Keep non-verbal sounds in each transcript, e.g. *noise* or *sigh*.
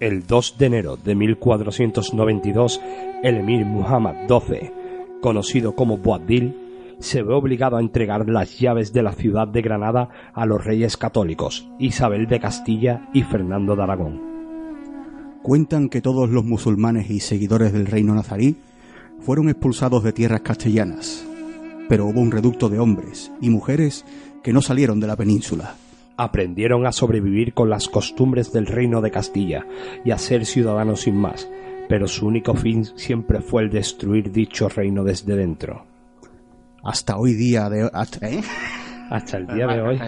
El 2 de enero de 1492, el emir Muhammad XII, conocido como Boabdil, se ve obligado a entregar las llaves de la ciudad de Granada a los reyes católicos, Isabel de Castilla y Fernando de Aragón. Cuentan que todos los musulmanes y seguidores del reino nazarí fueron expulsados de tierras castellanas, pero hubo un reducto de hombres y mujeres que no salieron de la península. Aprendieron a sobrevivir con las costumbres del reino de Castilla y a ser ciudadanos sin más, pero su único fin siempre fue el destruir dicho reino desde dentro. Hasta hoy día de hasta, ¿eh? Hasta el día de hoy.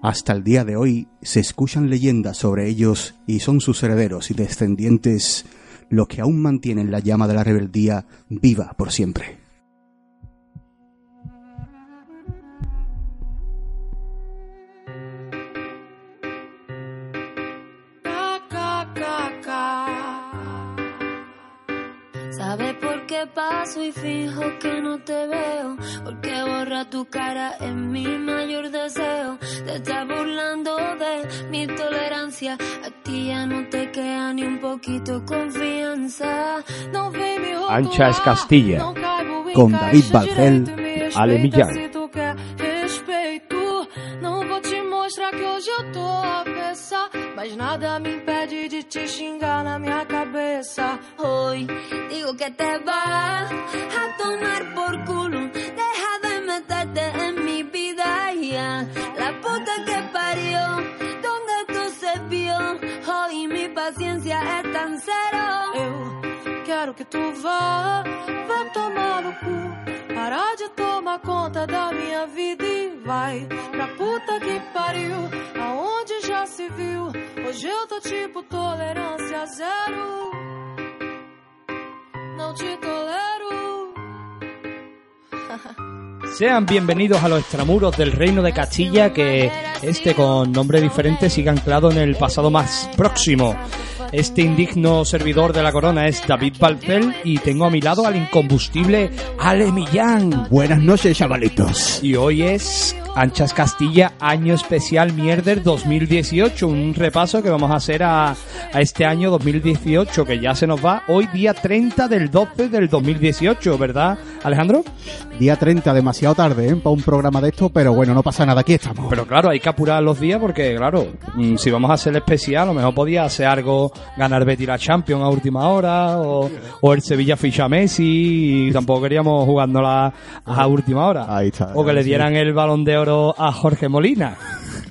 hasta el día de hoy se escuchan leyendas sobre ellos y son sus herederos y descendientes los que aún mantienen la llama de la rebeldía viva por siempre. ¿Sabe por qué paso y fijo que no te veo? Porque borra tu cara en mi mayor deseo. Te estás burlando de mi tolerancia. A ti ya no te queda ni un poquito confianza. No ojo, Ancha es Castilla, caixa David Balcel, Ale Millán. respeito. Não vou te mostrar que hoje eu tô avessa. Mas nada me impede de te xingar na minha cabeça. Hoy digo que te vas a tomar por culo. Deja de meterte en mi vida ya. La puta que parió, donde tú se vio. Hoy mi paciencia es tan cero. Eu quero que tu vá, vá tomar no cu. Parar de tomar conta da minha vida e vai pra puta que pariu. Aonde já se viu? Hoje eu tô tipo tolerância zero. Não te tolero. *laughs* Sean bienvenidos a los extramuros del reino de Castilla, que este con nombre diferente sigue anclado en el pasado más próximo. Este indigno servidor de la corona es David Balcel y tengo a mi lado al incombustible Ale Millán. Buenas noches, chavalitos. Y hoy es Anchas Castilla, año especial Mierder 2018. Un repaso que vamos a hacer a, a este año 2018, que ya se nos va hoy, día 30 del 12 del 2018, ¿verdad, Alejandro? Día 30, demasiado tarde ¿eh? para un programa de esto, pero bueno, no pasa nada, aquí estamos. Pero claro, hay que apurar los días porque, claro, mm, si vamos a hacer el especial, a lo mejor podía hacer algo, ganar Betty la Champions a última hora, o, o el Sevilla ficha Messi, y tampoco queríamos jugándola a última hora. Ahí está, O que le dieran el balón de oro a Jorge Molina.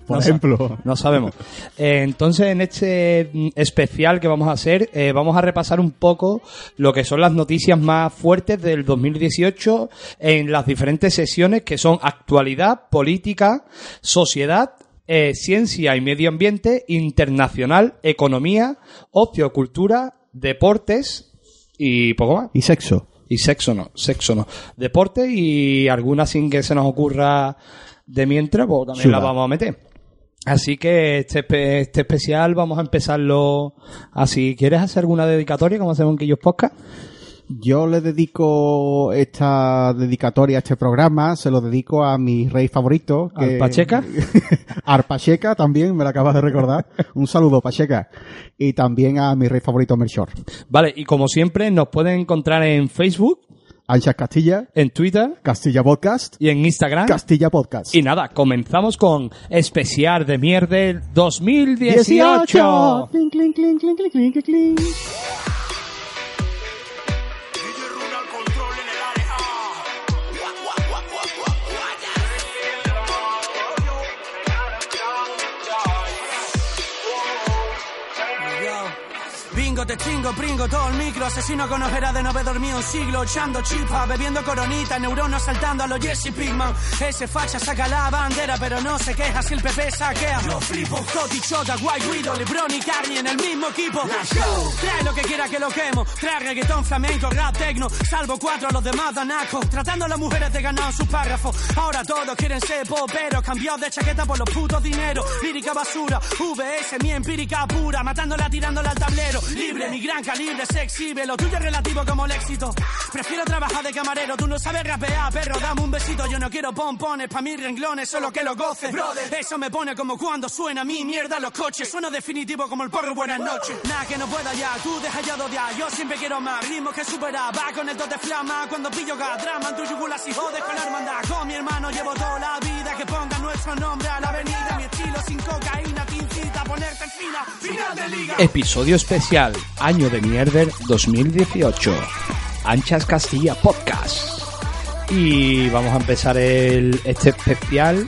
Por No sa- ejemplo. No sabemos. Eh, entonces, en este mm, especial que vamos a hacer, eh, vamos a repasar un poco lo que son las noticias más fuertes del 2018 en las diferentes sesiones que son actualidad, política, sociedad, eh, ciencia y medio ambiente, internacional, economía, ocio, cultura, deportes y poco más. Y sexo. Y sexo no, sexo no. Deporte y alguna sin que se nos ocurra de mientras, pues también la vamos a meter. Así que este, este especial vamos a empezarlo así. ¿Quieres hacer alguna dedicatoria como hacemos en Quillos Podcast? Yo le dedico esta dedicatoria a este programa, se lo dedico a mi rey favorito. ¿Al Pacheca? *laughs* Al Pacheca también, me lo acabas de recordar. Un saludo, Pacheca. Y también a mi rey favorito, Melchor. Vale, y como siempre nos pueden encontrar en Facebook, Anchas Castilla, en Twitter Castilla Podcast, y en Instagram. Castilla Podcast. Y nada, comenzamos con especial de mierda 2018. Clink, clink, clink, clink, te chingo, pringo, todo el micro. Asesino con ojeras de no haber dormido un siglo Echando chipa, bebiendo coronita Neuronas saltando a los Jesse Pigman Ese facha saca la bandera Pero no se queja si el PP saquea. Yo flipo, Toti, Chota, White Widow Lebron y Carney en el mismo equipo. Trae lo que quiera que lo quemo. Trae reggaetón, flamenco, rap, tecno Salvo cuatro, los demás dan asco. Tratando a las mujeres de ganar sus párrafos. Ahora todos quieren ser poperos. Cambiados de chaqueta por los putos dineros. Lírica basura, VS, mi empírica pura. Matándola, tirándola al tablero. libre, mi gran calibre se exhibe. Lo tuyo es relativo como el éxito. Prefiero trabajar de camarero, tú no sabes rapear, perro, dame un besito. Yo no quiero pompones pa' mis renglones, solo que lo goce. Eso me pone como cuando suena mi mierda los coches. Suena definitivo como el porro, buenas noches. Nada que no pueda ya, tú deja ya de odiar. Yo siempre quiero más ritmos que superar. Va con el de flama cuando pillo cada drama. En tu yugular si jodes con la hermandad. Con mi hermano llevo toda la vida que ponga nuestro nombre a la avenida. Mi estilo sin cocaína, te incita a ponerte fina. Final de liga. Episodio especial, año de mierder 2018. Anchas Castilla Podcast. Y vamos a empezar el, este especial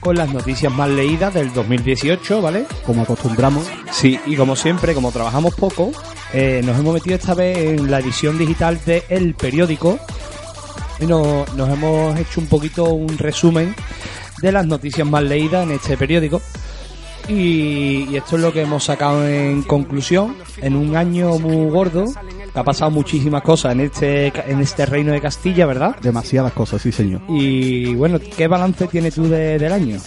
con las noticias más leídas del 2018, ¿vale? Como acostumbramos, Sí, y como siempre, como trabajamos poco, eh, nos hemos metido esta vez en la edición digital de El Periódico y no- nos hemos hecho un poquito un resumen de las noticias más leídas en este periódico. Y, y esto es lo que hemos sacado en conclusión, en un año muy gordo, que ha pasado muchísimas cosas en este, en este reino de Castilla, ¿verdad? demasiadas cosas, sí señor. Y bueno, ¿qué balance tienes tú de- del año?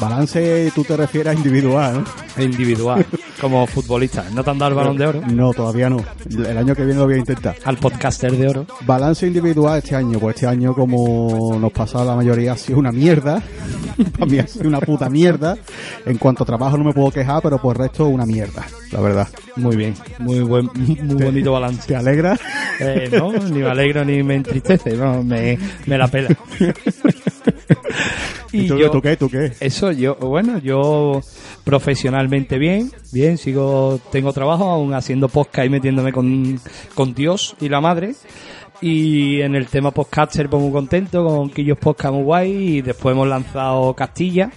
Balance, tú te refieres a individual, ¿no? Individual, como futbolista. ¿No te han dado el balón de oro? No, todavía no. El año que viene lo voy a intentar. Al podcaster de oro. Balance individual este año, pues este año como nos pasa a la mayoría ha sido una mierda. *laughs* Para mí ha sido una puta mierda. En cuanto a trabajo no me puedo quejar, pero por el resto una mierda, la verdad. Muy bien, muy buen, muy bonito balance. ¿Te alegra? Eh, no, ni me alegro ni me entristece, no, me, me la pela. *laughs* *laughs* ¿Y tú, yo- tú qué? ¿Tú qué? Eso yo, bueno, yo profesionalmente bien, bien, sigo, tengo trabajo aún haciendo podcast y metiéndome con, con Dios y la madre. Y en el tema podcaster pues muy contento con Quillos Podcast muy guay y después hemos lanzado Castilla,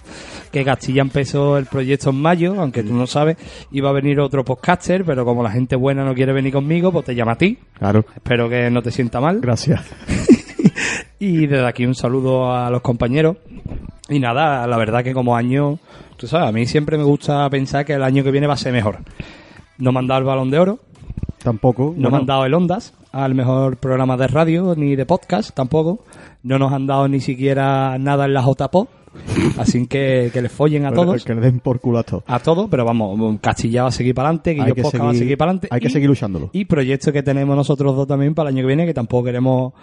que Castilla empezó el proyecto en mayo, aunque tú no sabes, iba a venir otro podcaster, pero como la gente buena no quiere venir conmigo, pues te llama a ti. Claro. Espero que no te sienta mal. Gracias. *laughs* Y desde aquí un saludo a los compañeros. Y nada, la verdad que como año, tú sabes, a mí siempre me gusta pensar que el año que viene va a ser mejor. No me han dado el balón de oro, Tampoco. no me bueno, han dado el Ondas al mejor programa de radio ni de podcast tampoco. No nos han dado ni siquiera nada en la JPO. Así que que les follen a todos. Que le den por culo a todos. A todos, pero vamos, Castilla va a seguir para adelante, Guillo Podcast va a seguir para adelante. hay que y- seguir luchándolo. Y proyectos que tenemos nosotros dos también para el año que viene, que tampoco queremos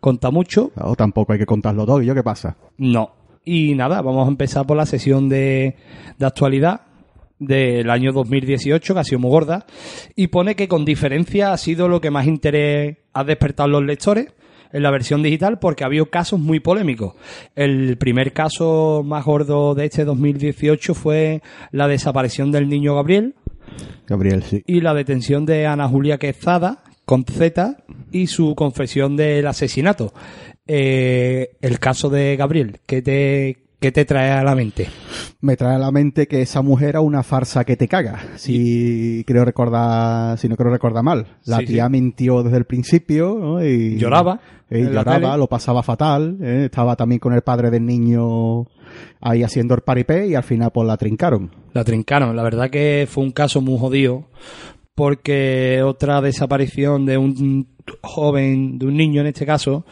contar mucho. Claro, tampoco hay que contarlo todo. ¿Y yo qué pasa? No. Y nada, vamos a empezar por la sesión de, de actualidad del año 2018, que ha sido muy gorda, y pone que con diferencia ha sido lo que más interés ha despertado en los lectores en la versión digital porque ha habido casos muy polémicos. El primer caso más gordo de este 2018 fue la desaparición del niño Gabriel Gabriel, sí. y la detención de Ana Julia Quezada con Z y su confesión del asesinato. Eh, el caso de Gabriel, ¿qué te, qué te trae a la mente? Me trae a la mente que esa mujer era una farsa que te caga. Si creo recordar, si no creo recordar mal. La Sí, tía sí. mintió desde el principio, ¿no? Y Lloraba y lloraba, lo pasaba fatal. ¿eh? Estaba también con el padre del niño ahí haciendo el paripé y al final pues la trincaron. La trincaron. La verdad que fue un caso muy jodido porque otra desaparición de un joven, de un niño en este caso,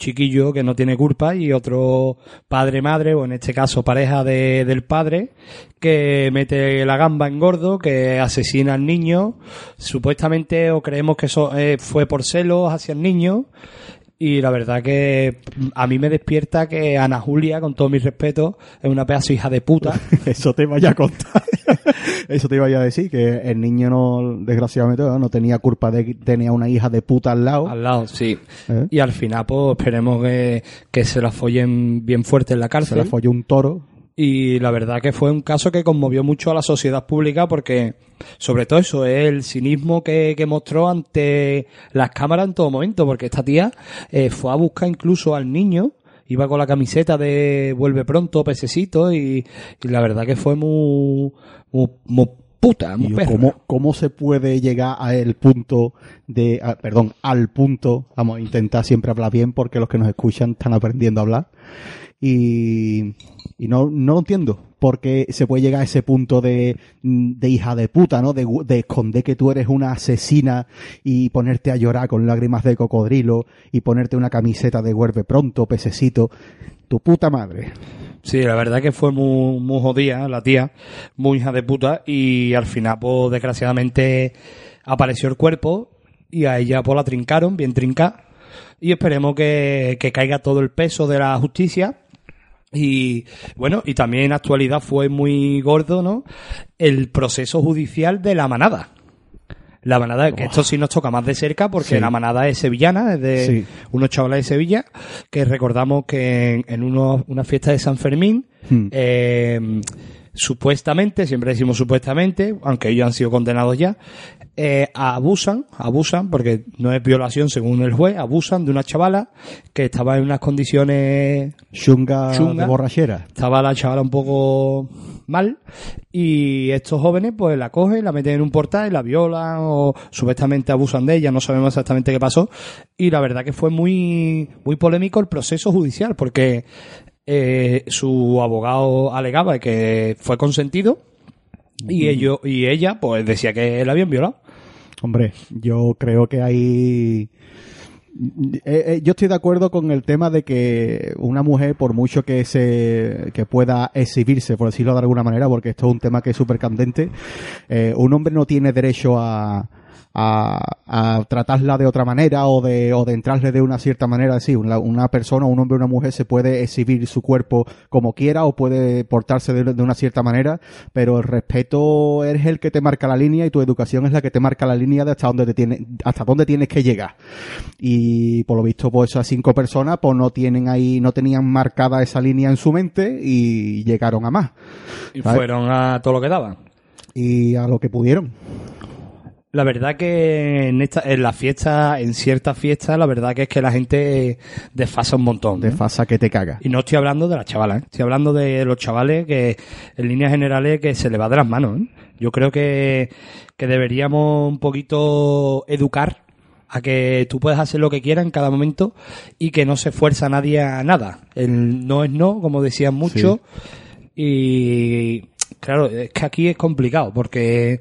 chiquillo que no tiene culpa y otro padre-madre, o en este caso pareja de- del padre, que mete la gamba en gordo, que asesina al niño, supuestamente o creemos que eso eh, fue por celos hacia el niño, y la verdad que a mí me despierta que Ana Julia, con todo mi respeto, es una pedazo hija de puta. *laughs* Eso te vaya a contar. *laughs* Eso te iba a decir, que el niño no, desgraciadamente, no tenía culpa de que tenía una hija de puta al lado. Al lado, sí. ¿Eh? Y al final, pues esperemos que, que se la follen bien fuerte en la Se cárcel. la folló un toro. Y la verdad que fue un caso que conmovió mucho a la sociedad pública porque, sobre todo eso, es el cinismo que, que mostró ante las cámaras en todo momento. Porque esta tía eh, fue a buscar incluso al niño, iba con la camiseta de vuelve pronto, pececito, y, y la verdad que fue muy, muy, muy puta, muy perra. ¿cómo, ¿Cómo se puede llegar a el punto de, a- perdón, al punto, vamos a intentar siempre hablar bien porque los que nos escuchan están aprendiendo a hablar. Y, y no, no lo entiendo. Porque se puede llegar a ese punto de, de hija de puta, ¿no? De, de esconder que tú eres una asesina y ponerte a llorar con lágrimas de cocodrilo y ponerte una camiseta de vuelve pronto, pececito. Tu puta madre. Sí, la verdad que fue muy, muy jodida la tía, muy hija de puta y al final, pues desgraciadamente apareció el cuerpo y a ella pues la trincaron, bien trincada. Y esperemos que, que caiga todo el peso de la justicia. Y bueno, y también en actualidad fue muy gordo, ¿no? El proceso judicial de la manada. La manada, que esto sí nos toca más de cerca porque Sí. la manada es sevillana, es de Sí. unos chavales de Sevilla, que recordamos que en, en unos- una fiesta de San Fermín, Hmm. eh, supuestamente, siempre decimos supuestamente, aunque ellos han sido condenados ya, eh, abusan, abusan, porque no es violación según el juez, abusan de una chavala que estaba en unas condiciones Chunga, Chunga. de borrachera. estaba la chavala un poco mal y estos jóvenes pues la cogen, la meten en un portal y la violan o supuestamente abusan de ella, no sabemos exactamente qué pasó y la verdad que fue muy muy polémico el proceso judicial porque eh, su abogado alegaba que fue consentido y ellos y ella pues decía que la habían violado. Hombre, yo creo que hay... Eh, eh, yo estoy de acuerdo con el tema de que una mujer, por mucho que se que pueda exhibirse, por decirlo de alguna manera, porque esto es un tema que es súper candente, eh, un hombre no tiene derecho a, a, a tratarla de otra manera o de, o de entrarle de una cierta manera. Sí, una, una persona, un hombre o una mujer se puede exhibir su cuerpo como quiera o puede portarse de, de una cierta manera, pero el respeto es el que te marca la línea y tu educación es la que te marca la línea de hasta dónde te tiene, hasta dónde tienes que llegar. Y por lo visto, pues esas cinco personas, pues no tienen ahí, no tenían marcada esa línea en su mente y llegaron a más. Y fueron a todo lo que daban. Y a lo que pudieron. La verdad que en esta, en la fiesta, en ciertas fiestas, la verdad que es que la gente desfasa un montón. ¿no? De fasa que te caga. Y no estoy hablando de las chavalas, ¿eh? estoy hablando de los chavales que en líneas generales que se le va de las manos. ¿eh? Yo creo que, que deberíamos un poquito educar a que tú puedes hacer lo que quieras en cada momento y que no se fuerza a nadie a nada. El no es no, como decían muchos. Y claro, es que aquí es complicado porque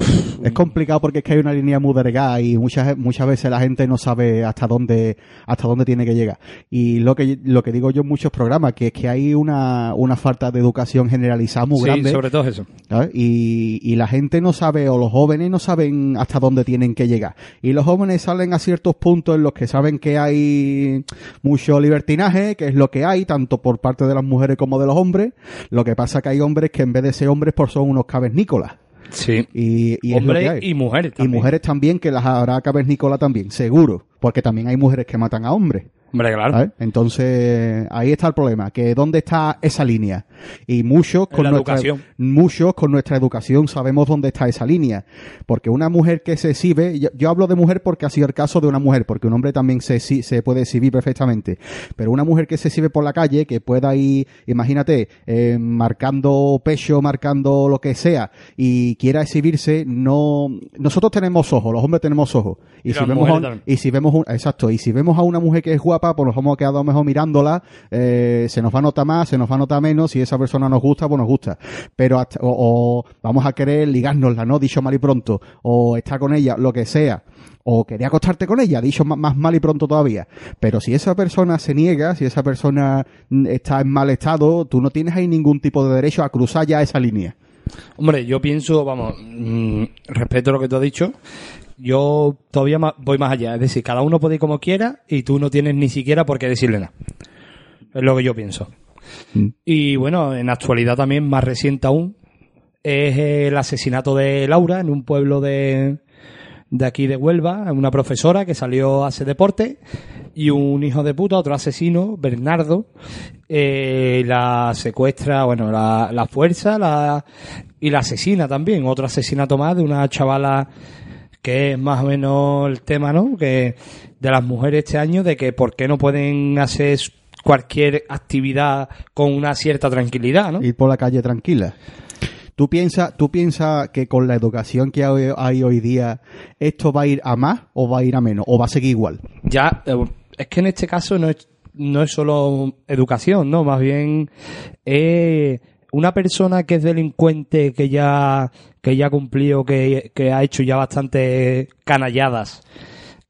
*laughs* Es complicado porque es que hay una línea muy delgada y muchas muchas veces la gente no sabe hasta dónde hasta dónde tiene que llegar. Y lo que lo que digo yo en muchos programas que es que hay una, una falta de educación generalizada muy sí, grande sobre todo eso. ¿sabes? y, y la gente no sabe o los jóvenes no saben hasta dónde tienen que llegar. Y los jóvenes salen a ciertos puntos en los que saben que hay mucho libertinaje, que es lo que hay tanto por parte de las mujeres como de los hombres. Lo que pasa que hay hombres que en vez de ser hombres pues son unos cavernícolas. Sí. Y, y hay. y mujeres Y también. mujeres también, que las habrá cavernícola también, seguro. Porque también hay mujeres que matan a hombres. Hombre, claro. ¿sabes? Entonces, ahí está el problema, que dónde está esa línea. Y muchos con la nuestra educación. muchos con nuestra educación sabemos dónde está esa línea. Porque una mujer que se exhibe, yo, yo hablo de mujer porque ha sido el caso de una mujer, porque un hombre también se, se puede exhibir perfectamente. Pero una mujer que se exhibe por la calle, que pueda ir, imagínate, eh, marcando pecho, marcando lo que sea, y quiera exhibirse, no, nosotros tenemos ojos, los hombres tenemos ojos. Y, Y si vemos a, y si vemos un- exacto, y si vemos a una mujer que es guapa, pues nos a lo mejor mirándola, eh, se nos va a notar más, se nos va a notar menos, si esa persona nos gusta, pues nos gusta. Pero hasta- o, vamos a querer ligárnosla, ¿no? Dicho mal y pronto, o estar con ella, lo que sea, o querer acostarte con ella, dicho más mal y pronto todavía. Pero si esa persona se niega, si esa persona mm, está en mal estado, tú no tienes ahí ningún tipo de derecho a cruzar ya esa línea. Hombre, yo pienso, vamos, mm, respeto lo que tú has dicho. Yo todavía voy más allá. Es decir, cada uno puede ir como quiera y tú no tienes ni siquiera por qué decirle nada. Es lo que yo pienso. Mm. Y bueno, en actualidad también, más reciente aún, es el asesinato de Laura en un pueblo de, de aquí de Huelva, una profesora que salió a hacer deporte y un hijo de puta, otro asesino, Bernardo, eh, la secuestra, bueno, la, la fuerza la, y la asesina también, otro asesinato más de una chavala que es más o menos el tema, ¿no? Que de las mujeres este año, de que por qué no pueden hacer cualquier actividad con una cierta tranquilidad, ¿no? ir por la calle tranquila. ¿Tú piensas tú piensa que con la educación que hay, hoy día, esto va a ir a más o va a ir a menos? ¿O va a seguir igual? Ya, eh, es que en este caso no es, no es solo educación, ¿no? Más bien eh, una persona que es delincuente, que ya, que ya cumplió, que, que ha hecho ya bastante canalladas,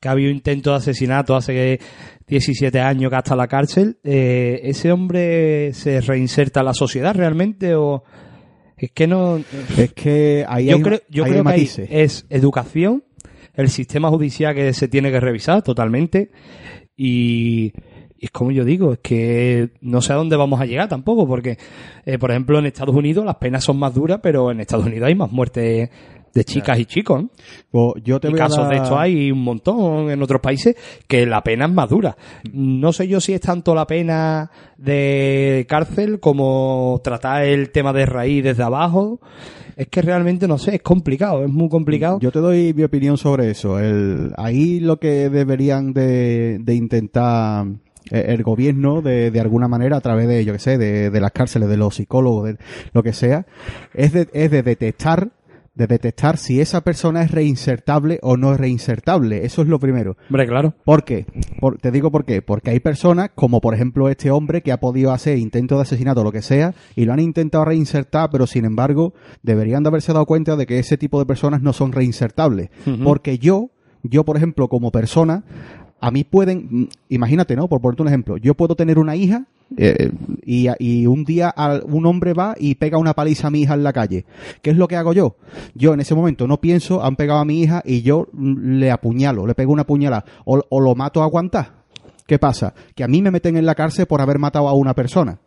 que ha habido intento de asesinato hace 17 años que hasta la cárcel, eh, ¿ese hombre se reinserta en la sociedad realmente o Es que no... Es que ahí yo hay, creo, yo ahí creo hay que ahí es educación, el sistema judicial que se tiene que revisar totalmente y, y es como yo digo, es que no sé a dónde vamos a llegar tampoco, porque, eh, por ejemplo, en Estados Unidos las penas son más duras, pero en Estados Unidos hay más muertes de chicas y chicos. ¿no? Pues yo te Y voy a casos de esto hay un montón en otros países que la pena es más dura. No sé yo si es tanto la pena de cárcel como tratar el tema de raíz desde abajo. Es que realmente no sé, es complicado, es muy complicado. Yo te doy mi opinión sobre eso. El, ahí lo que deberían de, de intentar el gobierno de, de alguna manera a través de, yo que sé, de, de las cárceles, de los psicólogos, de lo que sea, es de, es de detectar de detectar si esa persona es reinsertable o no es reinsertable. Eso es lo primero. Hombre, claro. ¿Por qué? Por- te digo por qué. Porque hay personas, como por ejemplo este hombre, que ha podido hacer intento de asesinato o lo que sea, y lo han intentado reinsertar, pero sin embargo, deberían de haberse dado cuenta de que ese tipo de personas no son reinsertables. Porque yo, yo por ejemplo, como persona, a mí pueden, mm, imagínate, ¿no? Por ponerte un ejemplo, yo puedo tener una hija eh, y, y un día un hombre va y pega una paliza a mi hija en la calle. ¿Qué es lo que hago yo? Yo en ese momento no pienso, han pegado a mi hija y yo mm, le apuñalo, le pego una puñalada o, o lo mato a aguantar. ¿Qué pasa? Que a mí me meten en la cárcel por haber matado a una persona.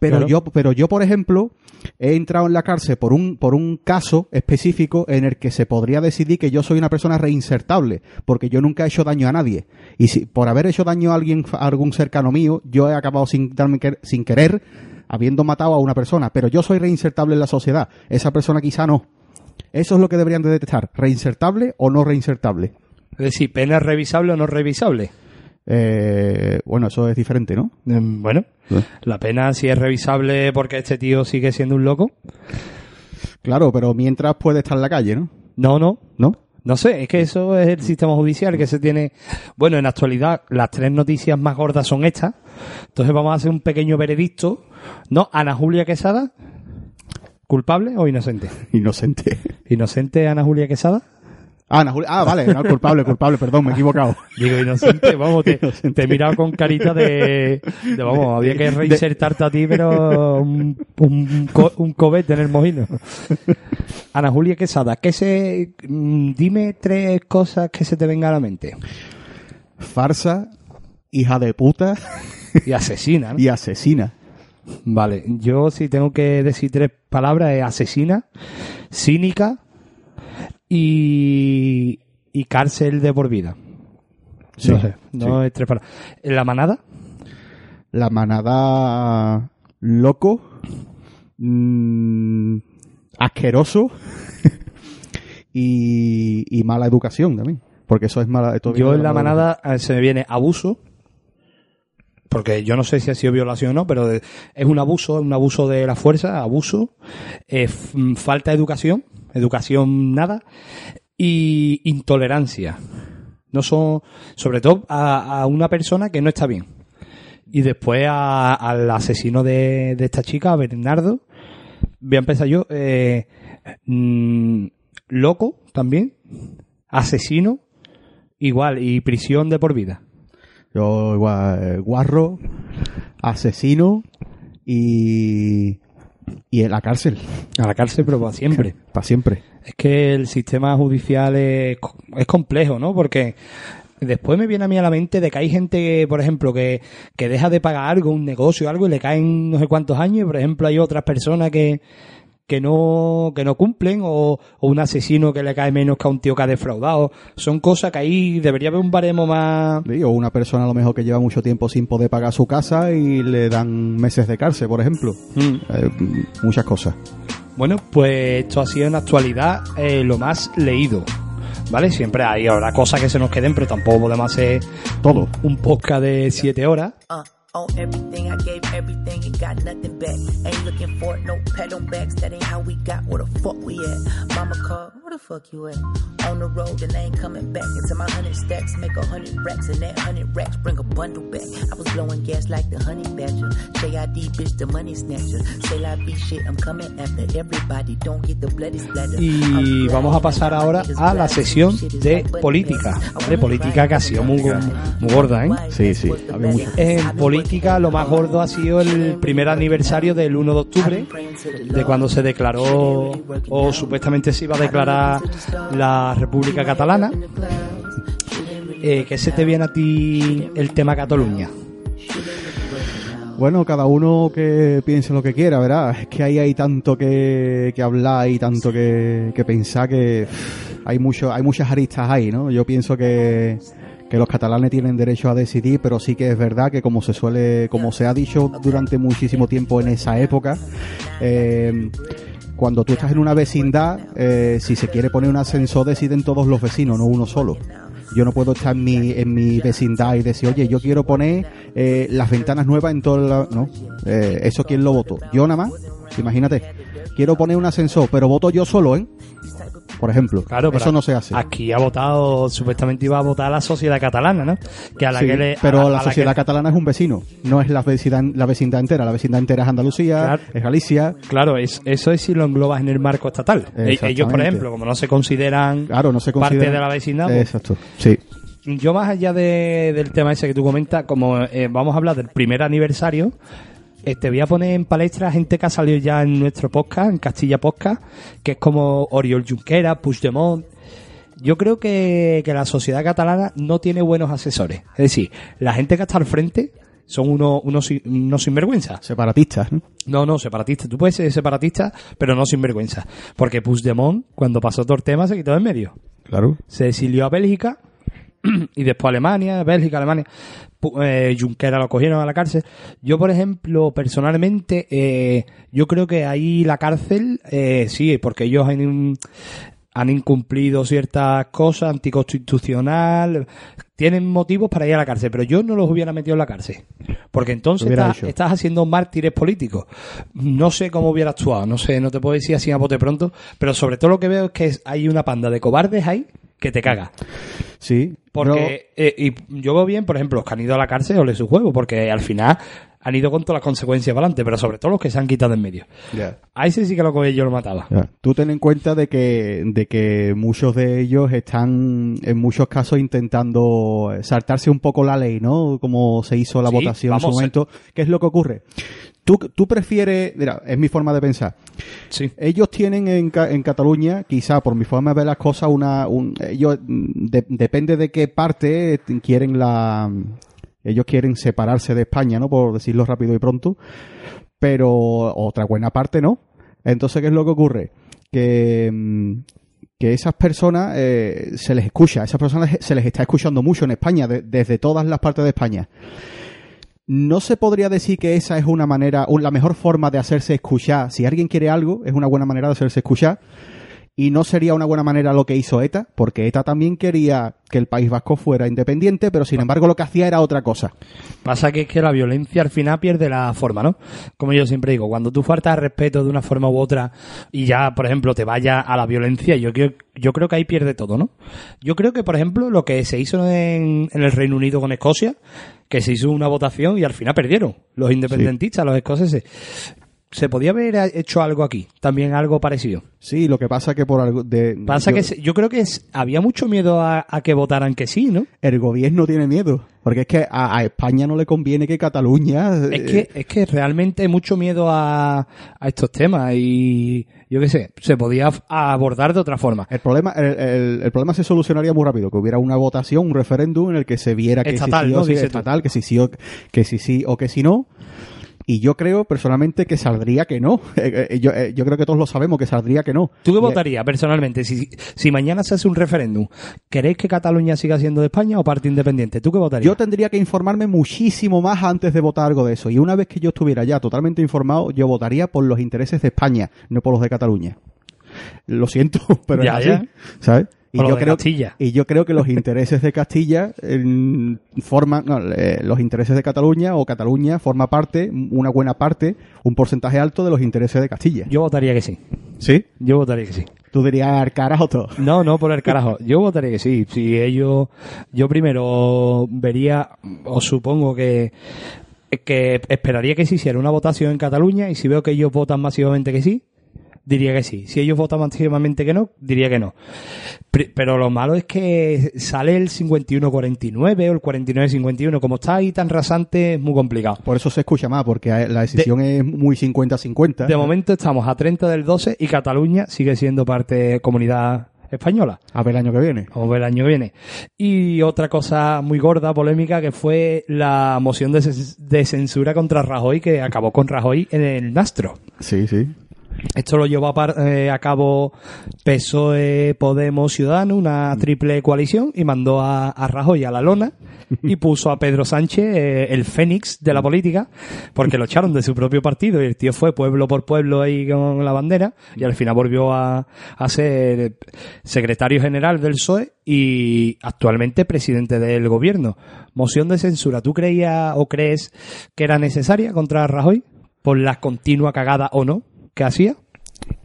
Pero Claro. yo, pero yo, por ejemplo, he entrado en la cárcel por un, por un caso específico en el que se podría decidir que yo soy una persona reinsertable, porque yo nunca he hecho daño a nadie. Y si por haber hecho daño a alguien, a algún cercano mío, yo he acabado sin darme sin querer, habiendo matado a una persona. Pero yo soy reinsertable en la sociedad. Esa persona quizá no. Eso es lo que deberían de detectar. ¿Reinsertable o no reinsertable? Es decir, pena revisable o no revisable. Eh, bueno, eso es diferente, ¿no? Mm, Bueno, la pena si es revisable porque este tío sigue siendo un loco. Claro, pero mientras puede estar en la calle, ¿no? No, no, ¿No? No sé, es que eso es el sistema judicial que se tiene. Bueno, en la actualidad las tres noticias más gordas son estas. Entonces vamos a hacer un pequeño veredicto. ¿No? Ana Julia Quesada, ¿culpable o inocente? *laughs* Inocente. ¿Inocente Ana Julia Quesada? Ah, Ana Julia- ah, vale, no, culpable, culpable, perdón, me he equivocado. Digo inocente, vamos, te, te he mirado con carita de, de, vamos, había que reinsertarte a ti, pero un, un, co- un cobete en el mojino. Ana Julia Quesada, ¿qué se, mm, dime tres cosas que se te vengan a la mente. Farsa, hija de puta Y asesina, ¿no? y asesina. Vale, yo si tengo que decir tres palabras es asesina, cínica y, y cárcel de por vida. Sí, no sé, no es tres palabras. ¿La manada? La manada loco, mm, asqueroso *laughs* y, y mala educación también. Porque eso es mala. Yo en la manada eh, se me viene abuso, porque yo no sé si ha sido violación o no, pero es un abuso, es un abuso de la fuerza, abuso, eh, mm, falta de educación, educación nada, y intolerancia. No son, sobre todo a, una persona que no está bien. Y después al asesino de, esta chica, Bernardo, voy a empezar yo, eh, mm, loco también, asesino, igual, y prisión de por vida. Yo igual, eh, guarro, asesino y, y en la cárcel, A la cárcel, pero para siempre. *laughs* para siempre. Es que el sistema judicial es, es complejo, ¿no? Porque después me viene a mí a la mente de que hay gente, por ejemplo, que, que deja de pagar algo, un negocio, algo, y le caen no sé cuántos años, y por ejemplo hay otras personas que, que no, que no cumplen, o, o un asesino que le cae menos que a un tío que ha defraudado. Son cosas que ahí debería haber un baremo más... Sí, O una persona a lo mejor que lleva mucho tiempo sin poder pagar su casa y le dan meses de cárcel, por ejemplo. Eh, muchas cosas. Bueno, pues esto ha sido en la actualidad eh, lo más leído. ¿Vale? Siempre hay, habrá cosas que se nos queden, pero tampoco podemos hacer Todo. un podcast de siete horas. Uh, on everything I gave everything and got nothing back. Ain't looking for it, no on backs. That ain't how we got. Where the fuck we at? Mama called, where the fuck you at? On the road and I ain't coming back. Into my hundred stacks, make a hundred racks, and that hundred racks bring a bundle back. I was blowing gas like the honey badger. Say ID, bitch, the money snatcher. Say la be shit, I'm coming after everybody. Don't get the bloody splatter. Y vamos a pasar ahora a la sesión de política. De política que ha sido muy, muy gorda, ¿eh? Sí, sí. En política lo más gordo ha sido el primer aniversario del 1 de octubre, de cuando se declaró o supuestamente se iba a declarar la República Catalana. Eh, ¿Qué se te viene a ti el tema Cataluña? Bueno, cada uno que piense lo que quiera, ¿verdad? Es que ahí hay tanto que, que hablar y tanto que, que pensar que hay mucho, hay muchas aristas ahí, ¿no? Yo pienso que, que los catalanes tienen derecho a decidir, pero sí que es verdad que como se suele, como se ha dicho durante muchísimo tiempo en esa época, eh, cuando tú estás en una vecindad, eh, si se quiere poner un ascensor deciden todos los vecinos, no uno solo. Yo no puedo estar en mi, en mi vecindad y decir, oye, yo quiero poner eh, las ventanas nuevas en todo la... No, eh, eso quién lo votó. Yo nada más, imagínate, quiero poner un ascensor, pero voto yo solo, ¿eh? Por ejemplo, Claro, eso no se hace. Aquí ha votado, supuestamente iba a votar la sociedad catalana, ¿no? Que a la Sí, que le, pero a la, sociedad que- catalana es un vecino, no es la vecindad, la vecindad entera. La vecindad entera es Andalucía, Claro. es Galicia. Claro, es, eso es si lo englobas en el marco estatal. E- Ellos, por ejemplo, como no se consideran Claro, no se parte considera. de la vecindad, pues, Exacto, sí. yo más allá de- del tema ese que tú comentas, como eh, vamos a hablar del primer aniversario, eh, te voy a poner en palestra gente que ha salido ya en nuestro podcast, en Castilla Podcast, que es como Oriol Junquera, Puigdemont. Yo creo que, que la sociedad catalana no tiene buenos asesores. Es decir, la gente que está al frente son unos, unos, sin- unos sinvergüenzas. Separatistas, ¿no? No, no, separatista. Tú puedes ser separatista, pero no sinvergüenza. Porque Puigdemont, cuando pasó todo el tema, se quitó de en medio Claro. se exilió a Bélgica *clears throat* y después Alemania, Bélgica, Alemania. Eh, Junquera lo cogieron a la cárcel. Yo, por ejemplo, personalmente, eh, yo creo que ahí la cárcel, eh, sí, porque ellos han, han incumplido ciertas cosas, anticonstitucional, tienen motivos para ir a la cárcel, pero yo no los hubiera metido en la cárcel. Porque entonces estás, haciendo mártires políticos. No sé cómo hubiera actuado, no sé, no te puedo decir así a bote pronto, pero sobre todo lo que veo es que hay una panda de cobardes ahí que te caga. Sí. Porque, eh, y yo veo bien, por ejemplo, los que han ido a la cárcel o su juego, porque al final han ido con todas las consecuencias para adelante, pero sobre todo los que se han quitado en medio. Pero- Ya. A ese sí que lo cogí yo lo mataba. Tú ten en cuenta de que, de que muchos de ellos están en muchos casos intentando saltarse un poco la ley, ¿no? Como se hizo la Sí, votación en su momento. ¿Qué es lo que ocurre? Tú, tú prefieres, mira, es mi forma de pensar. Sí. Ellos tienen en, en Cataluña, quizá por mi forma de ver las cosas, una, un, ellos, de- depende de qué parte quieren la, ellos quieren separarse de España, ¿no? Por decirlo rápido y pronto, pero otra buena parte no. Entonces, ¿qué es lo que ocurre? Que, que esas personas eh, se les escucha, a esas personas se les está escuchando mucho en España, de- desde todas las partes de España. No se podría decir que esa es una manera, la mejor forma de hacerse escuchar. Si alguien quiere algo, es una buena manera de hacerse escuchar. Y no sería una buena manera lo que hizo ETA, porque ETA también quería que el País Vasco fuera independiente, pero sin embargo lo que hacía era otra cosa. Pasa que es que la violencia al final pierde la forma, ¿no? Como yo siempre digo, cuando tú faltas al respeto de una forma u otra y ya, por ejemplo, te vaya a la violencia, yo creo, yo creo que ahí pierde todo, ¿no? Yo creo que, por ejemplo, lo que se hizo en, en el Reino Unido con Escocia, que se hizo una votación y al final perdieron los independentistas, los escoceses. Se podía haber hecho algo aquí, también algo parecido. Sí, lo que pasa que por algo de Pasa yo- que yo creo que es- había mucho miedo a, a que votaran que sí, ¿no? el gobierno tiene miedo, porque es que a, a España no le conviene que Cataluña Es eh, que, es que realmente hay mucho miedo a, a estos temas y yo qué sé, se podía abordar de otra forma. el problema el, el- el problema se solucionaría muy rápido, que hubiera una votación, un referéndum en el que se viera que Estatal, si sí ¿no? o tú. estatal, que si sí o que si sí o que si no. Y yo creo personalmente que saldría que no. *laughs* Eh, eh, yo, eh, yo creo que todos lo sabemos que saldría que no. ¿Tú qué votarías personalmente? Si, si mañana se hace un referéndum, ¿queréis que Cataluña siga siendo de España o parte independiente? ¿Tú qué votarías? Yo tendría que informarme muchísimo más antes de votar algo de eso. Y una vez que yo estuviera ya totalmente informado, yo votaría por los intereses de España, no por los de Cataluña. Lo siento, *laughs* pero Ya, es ya. así, ¿sabes? Y yo, creo, Castilla. y yo creo que los intereses de Castilla eh, forman, no, eh, los intereses de Cataluña o Cataluña forma parte, una buena parte, un porcentaje alto de los intereses de Castilla. Yo votaría que sí. ¿Sí? Yo votaría que sí. Tú dirías, carajo todo. No, no por el carajo. Yo votaría que sí. Si ellos, yo primero vería, o supongo que, que esperaría que se hiciera una votación en Cataluña y si veo que ellos votan masivamente que sí, diría que sí. Si ellos votan activamente que no, diría que no. Pero lo malo es que sale el 51-49 o el 49-51. Como está ahí tan rasante, es muy complicado. Por eso se escucha más, porque la decisión es muy 50-50. De momento estamos a 30 del 12 y Cataluña sigue siendo parte de comunidad española. A ver el año que viene. A ver el año que viene. Y otra cosa muy gorda, polémica, que fue la moción de, de censura contra Rajoy, que acabó con Rajoy en el Nastro. Sí, sí. Esto lo llevó a, eh, a cabo PSOE, Podemos, Ciudadanos, una triple coalición, y mandó a, a Rajoy a la lona y puso a Pedro Sánchez, eh, el fénix de la política, porque lo echaron de su propio partido y el tío fue pueblo por pueblo ahí con la bandera y al final volvió a, a ser secretario general del PSOE y actualmente presidente del gobierno. Moción de censura, ¿tú creías o crees que era necesaria contra Rajoy? Por la continua cagada o no que hacía.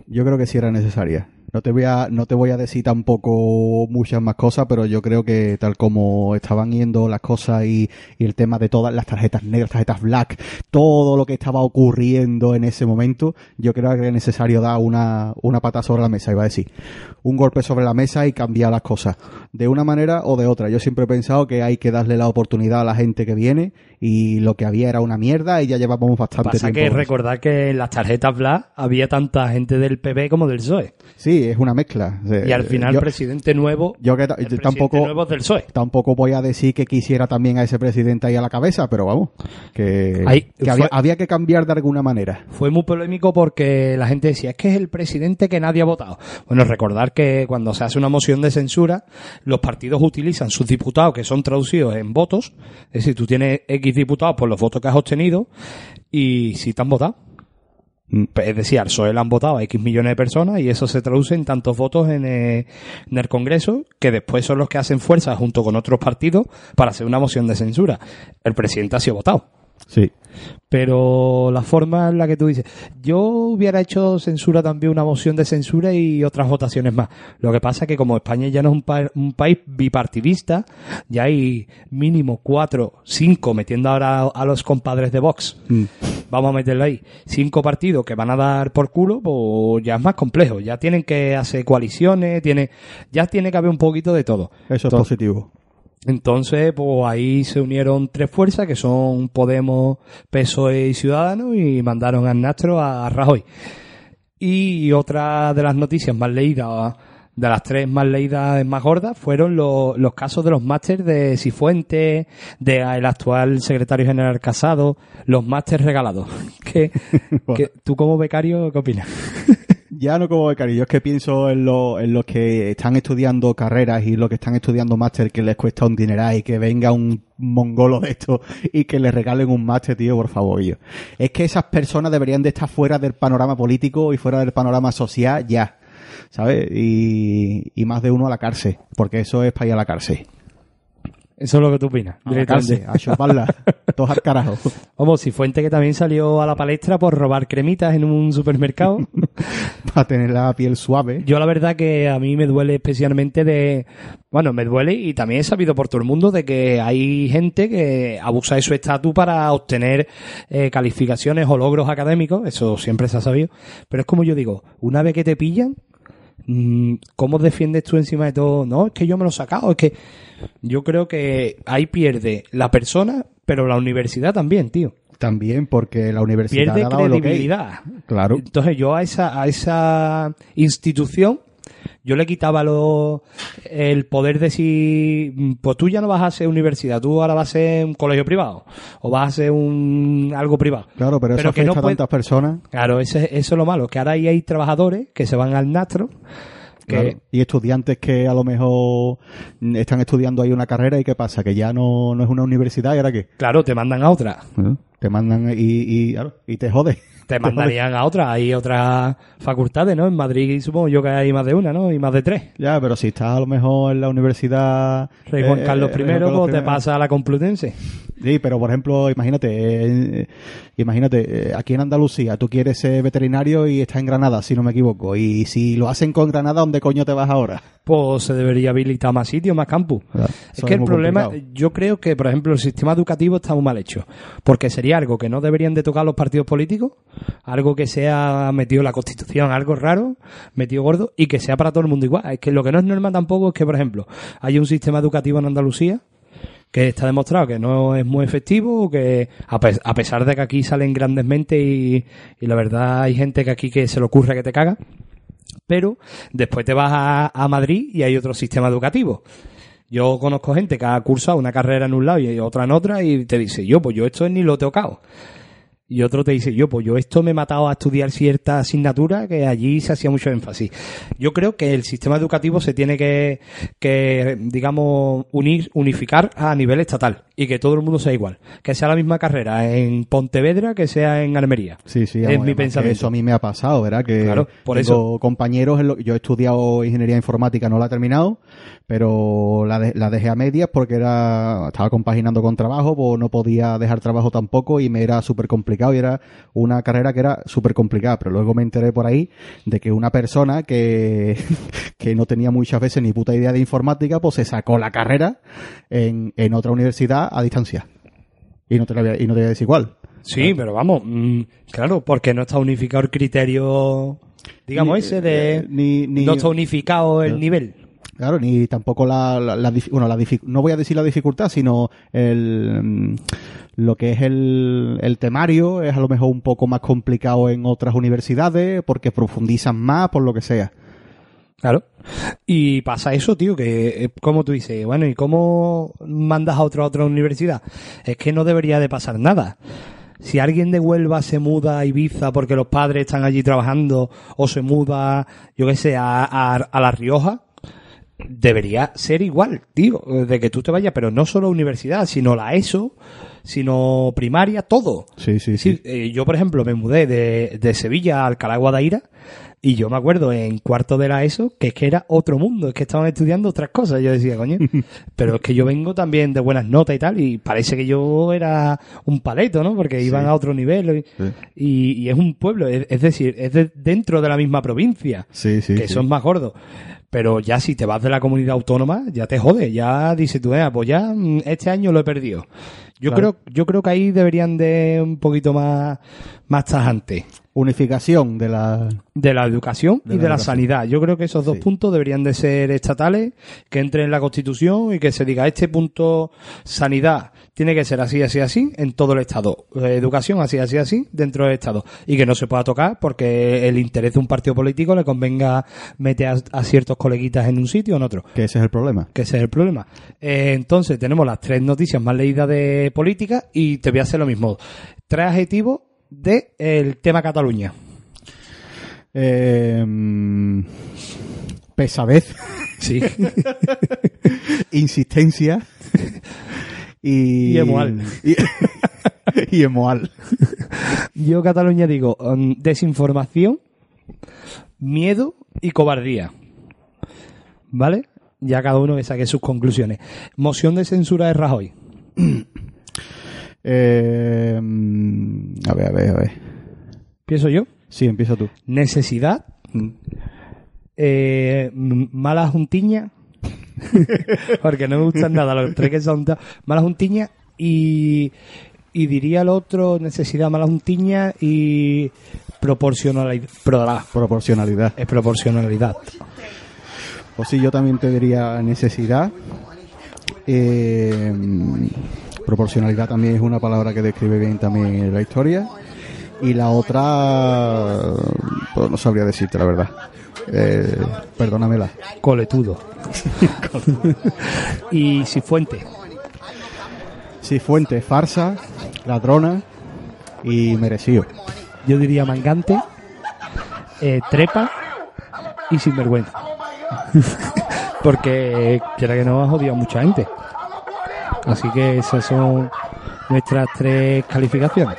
Yo creo que sí era necesaria. No te voy a, no te voy a decir tampoco muchas más cosas, pero yo creo que tal como estaban yendo las cosas y, el tema de todas las tarjetas negras, tarjetas black, todo lo que estaba ocurriendo en ese momento, yo creo que era necesario dar una, una pata sobre la mesa, iba a decir. Un golpe sobre la mesa y cambiar las cosas. De una manera o de otra. Yo siempre he pensado que hay que darle la oportunidad a la gente que viene y lo que había era una mierda y ya llevábamos bastante Pasa tiempo. que recordar que en las tarjetas Black había tanta gente del PP como del PSOE. Sí, es una mezcla. Y al final Yo- presidente nuevo, Yo que ta- el presidente tampoco nuevo del PSOE. tampoco voy a decir que quisiera también a ese presidente ahí a la cabeza, pero vamos, que, Ahí que fue- había, había que cambiar de alguna manera. Fue muy polémico porque la gente decía, es que es el presidente que nadie ha votado. Bueno, recordar que cuando se hace una moción de censura, los partidos utilizan sus diputados que son traducidos en votos. Es decir, tú tienes X diputados por los votos que has obtenido y si te han votado. Mm. Es decir, al PSOE le han votado a X millones de personas y eso se traduce en tantos votos en, eh, en el Congreso que después son los que hacen fuerza junto con otros partidos para hacer una moción de censura. El presidente ha sido votado. Sí. Pero la forma en la que tú dices, yo hubiera hecho censura también, una moción de censura y otras votaciones más. Lo que pasa es que como España ya no es un, pa- un país bipartidista, ya hay mínimo cuatro, cinco, metiendo ahora a los compadres de Vox. Mm. Vamos a meterlo ahí. Cinco partidos que van a dar por culo, pues ya es más complejo. Ya tienen que hacer coaliciones, tiene, ya tiene que haber un poquito de todo. Eso es positivo. Entonces, pues ahí se unieron tres fuerzas que son Podemos, PSOE y Ciudadanos y mandaron al Nastro a, Rajoy. Y otra de las noticias más leídas, de las tres más leídas más gordas, fueron lo- los casos de los másters de Cifuentes, de el actual secretario general Casado, los másters regalados. *laughs* que, que, *laughs* ¿Tú como becario qué opinas? *laughs* Ya no como becario, yo es que pienso en, lo- en los que están estudiando carreras y los que están estudiando máster que les cuesta un dineral y que venga un mongolo de esto y que les regalen un máster, tío, por favor, yo. Es que esas personas deberían de estar fuera del panorama político y fuera del panorama social ya, ¿sabes? Y, y más de uno a la cárcel, porque eso es para ir a la cárcel. Eso es lo que tú opinas. A la cárcel, a chuparla, *laughs* todos al carajo. Vamos, si Fuente que también salió a la palestra por robar cremitas en un supermercado. *laughs* para tener la piel suave. Yo la verdad que a mí me duele especialmente de... Bueno, me duele y también he sabido por todo el mundo de que hay gente que abusa de su estatus para obtener eh, calificaciones o logros académicos. Eso siempre se ha sabido. Pero es como yo digo, una vez que te pillan, ¿cómo defiendes tú encima de todo? No, es que yo me lo he sacado. Es que yo creo que ahí pierde la persona, pero la universidad también, tío. También porque la universidad Pierde ha dado credibilidad. Claro. Entonces yo a esa, a esa institución yo le quitaba lo, el poder de si, pues tú ya no vas a ser universidad, tú ahora vas a ser un colegio privado o vas a ser un algo privado. Claro, pero eso Pero que afecta no a tantas personas. Claro, ese- eso es lo malo, que ahora ahí hay trabajadores que se van al nastro, que Claro. Y estudiantes que a lo mejor están estudiando ahí una carrera y qué pasa, que ya no, no es una universidad y ahora qué. claro, te mandan a otra. Te mandan y, y, claro, y te jode. Te mandarían a otra, hay otras facultades, ¿no? En Madrid supongo yo que hay más de una, ¿no? Y más de tres. Ya, pero si estás a lo mejor en la universidad... Rey Juan eh, Carlos I, Rey Juan Carlos pues te I. pasa a la Complutense. Sí, pero por ejemplo, imagínate, eh, imagínate, eh, aquí en Andalucía tú quieres ser veterinario y estás en Granada, si no me equivoco. Y si lo hacen con Granada, ¿dónde coño te vas ahora? pues se debería habilitar más sitios, más campus. Claro, es que es el problema, complicado. yo creo que, por ejemplo, el sistema educativo está muy mal hecho. Porque sería algo que no deberían de tocar los partidos políticos. algo que sea metido en la Constitución, algo raro, metido gordo y que sea para todo el mundo igual. Es que lo que no es normal tampoco es que, por ejemplo, hay un sistema educativo en Andalucía que está demostrado que no es muy efectivo, que a, pe- a pesar de que aquí salen grandes mentes y, la verdad hay gente que aquí que se le ocurre que te caga, pero después te vas a, a Madrid y hay otro sistema educativo. Yo conozco gente que ha cursado una carrera en un lado y otra en otra y te dice, yo, pues yo esto ni lo he tocado. Y otro te dice, yo, pues yo esto me he matado a estudiar cierta asignatura que allí se hacía mucho énfasis. Yo creo que el sistema educativo se tiene que, que digamos, unir, unificar a nivel estatal y que todo el mundo sea igual. Que sea la misma carrera en Pontevedra que sea en Almería. Sí, sí, es mi pensamiento. Eso a mí me ha pasado, ¿verdad? Que Claro, por tengo compañeros, en lo- yo he estudiado ingeniería informática, no la he terminado, pero la, de- la dejé a medias porque era estaba compaginando con trabajo, pues no podía dejar trabajo tampoco y me era súper complicado y era una carrera que era súper complicada, pero luego me enteré por ahí de que una persona que, *laughs* que no tenía muchas veces ni puta idea de informática, pues se sacó la carrera en, en otra universidad a distancia. Y no te la voy a, y no te voy a decir. Sí, pero vamos, mm, claro, porque no está unificado el criterio, digamos, Ni- ese de... eh, ni- ni- no está unificado el nivel. Claro, ni tampoco la, la, la bueno, la no voy a decir la dificultad, sino el, mm, lo que es el, el temario es a lo mejor un poco más complicado en otras universidades porque profundizan más por lo que sea. Claro. Y pasa eso, tío, que eh, como tú dices, bueno, ¿y cómo mandas a otra otra universidad? Es que no debería de pasar nada. Si alguien de Huelva se muda a Ibiza porque los padres están allí trabajando o se muda, yo qué sé, a, a La Rioja, debería ser igual, tío, de que tú te vayas, pero no solo universidad, sino la ESO, sino primaria, todo. Sí, sí, Sí, eh, yo, por ejemplo, me mudé de, de Sevilla a Alcalá Guadaira y yo me acuerdo en cuarto de la ESO que es que era otro mundo, es que estaban estudiando otras cosas. Yo decía, coño, *laughs* pero es que yo vengo también de buenas notas y tal y parece que yo era un paleto, ¿no? Porque iban a otro nivel y, y- y es un pueblo, es, es decir, es de- dentro de la misma provincia, Sí, sí, que sí. son más gordos. Pero ya si te vas de la comunidad autónoma, ya te jode, ya dices tú, "Eh, pues ya mm, este año lo he perdido. Yo Claro. creo, yo creo que ahí deberían de un poquito más, más tajante Unificación de la... de la educación De y la de la educación. sanidad. Yo creo que esos dos Sí. puntos deberían de ser estatales, que entre en la Constitución y que se diga este punto sanidad tiene que ser así, así, así en todo el Estado. Eh, Educación así, así, así dentro del Estado. Y que no se pueda tocar porque el interés de un partido político le convenga meter a, a ciertos coleguitas en un sitio o en otro. que ese es el problema. Que ese es el problema. Eh, entonces, tenemos las tres noticias más leídas de política y te voy a hacer lo mismo. Tres adjetivos del tema Cataluña. Eh, mm, pesadez, Sí. *laughs* insistencia y... Y emoal. Y, y emoal. Yo Cataluña digo um, desinformación, miedo y cobardía. ¿Vale? Ya cada uno que saque sus conclusiones. Moción de censura de Rajoy. *clears throat* Eh, a ver, a ver, a ver. Pienso yo. Sí, empieza tú. Necesidad. eh, mala juntiña. *laughs* Porque no me gustan nada los tres que son mala juntiña y y diría el otro necesidad mala juntiña y proporcionalidad pro- Proporcionalidad. es proporcionalidad O sí, yo también te diría necesidad. Eh, proporcionalidad también es una palabra que describe bien también la historia. Y la otra, pues no sabría decirte la verdad. Eh, perdónamela. coletudo *laughs* y Cifuente Sí, fuente, farsa, ladrona y merecido. yo diría mangante eh, trepa y sinvergüenza *laughs* porque quiera que no ha jodido a mucha gente así que esas son nuestras tres calificaciones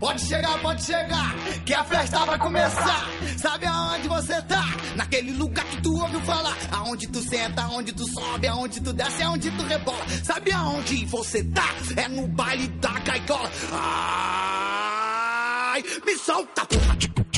Pode chegar, pode chegar, que a festa vai começar. Sabe aonde você tá? Naquele lugar que tu ouviu falar. Aonde tu senta, aonde tu sobe, aonde tu desce, aonde tu rebola. Sabe aonde você tá? É no baile da caikola. Ai, me solta, porra.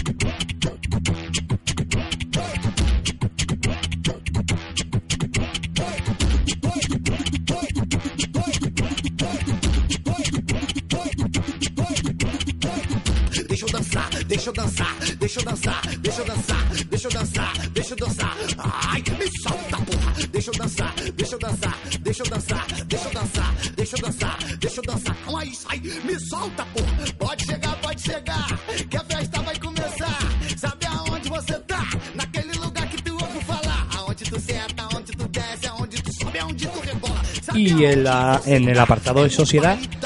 Deixa eu dançar, deixa eu dançar, deixa eu dançar, deixa eu dançar, deixa eu dançar. Ai, me solta, porra. Deixa eu dançar, deixa eu dançar, deixa eu dançar, deixa eu dançar, deixa eu dançar, deixa eu dançar. Calma aí, sai, me solta, porra. Pode chegar, pode chegar, que a festa vai começar. Sabe aonde você tá? Naquele lugar que tu ouve falar. Aonde tu senta, aonde tu desce, aonde tu sobe, aonde tu rebola. Sabe Y en, la, en el apartado de sociedad mm,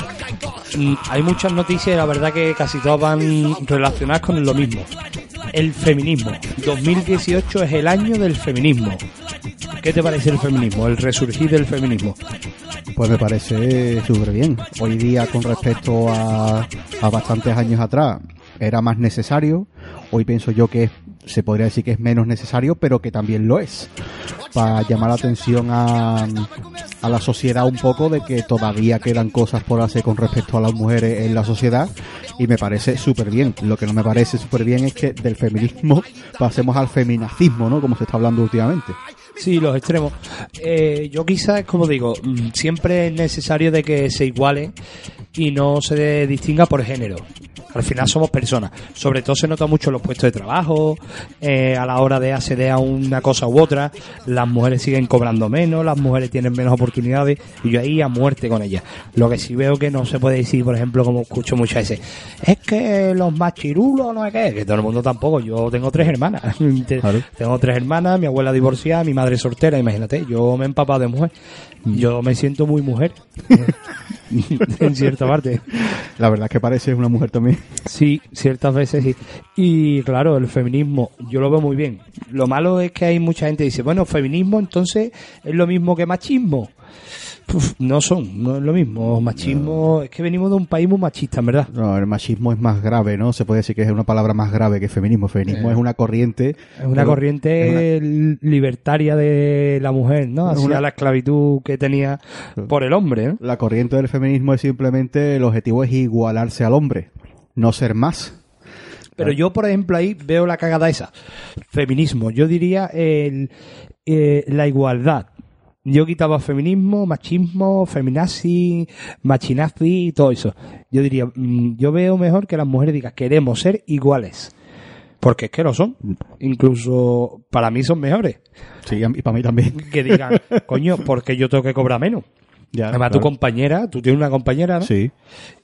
hay muchas noticias y la verdad que casi todas van relacionadas con lo mismo. El feminismo. 2018 es el año del feminismo. ¿Qué te parece el feminismo? El resurgir del feminismo. Pues me parece súper bien. Hoy día, con respecto a, a bastantes años atrás, era más necesario. Hoy pienso yo que es- se podría decir que es menos necesario, pero que también lo es. Para llamar la atención a, a la sociedad un poco de que todavía quedan cosas por hacer con respecto a las mujeres en la sociedad. Y me parece súper bien. Lo que no me parece súper bien es que del feminismo *laughs* pasemos al feminacismo, ¿no? Como se está hablando últimamente. Sí, los extremos. Eh, yo quizás, como digo, mm, siempre es necesario de que se iguale y no se distinga por género. Al final somos personas. Sobre todo se nota mucho en los puestos de trabajo, eh, a la hora de acceder a una cosa u otra. Las mujeres siguen cobrando menos, las mujeres tienen menos oportunidades y yo ahí a muerte con ellas. Lo que sí veo que no se puede decir, por ejemplo, como escucho muchas veces, es que los machirulos no es que, que todo el mundo tampoco. Yo tengo tres hermanas. *laughs* Claro. Tengo tres hermanas, mi abuela divorciada, mi madre soltera, imagínate, yo me he empapado de mujer. Yo me siento muy mujer. *laughs* en parte. *laughs* La verdad es que parece una mujer también. Sí, ciertas veces sí. Y claro, el feminismo, yo lo veo muy bien. Lo malo es que hay mucha gente que dice, bueno, feminismo entonces es lo mismo que machismo. Uf, no son, no es lo mismo. Machismo, es que venimos de un país muy machista, en verdad. No, el machismo es más grave, ¿no? Se puede decir que es una palabra más grave que feminismo. Feminismo es una corriente. Es una corriente libertaria de la mujer, ¿no? Es Hacia una- la esclavitud que tenía por el hombre, ¿no? La corriente del feminismo es simplemente el objetivo es igualarse al hombre, no ser más. Pero yo, por ejemplo, ahí veo la cagada esa. Feminismo. Yo diría el, eh, la igualdad. Yo quitaba feminismo, machismo, feminazi, machinazi y todo eso. Yo diría, mm, yo veo mejor que las mujeres digan, queremos ser iguales. Porque es que lo son. Incluso para mí son mejores. Sí, y para mí también. Que digan, *laughs* coño, porque yo tengo que cobrar menos. Ya, Además, tu compañera, tú tienes una compañera, ¿no? Sí.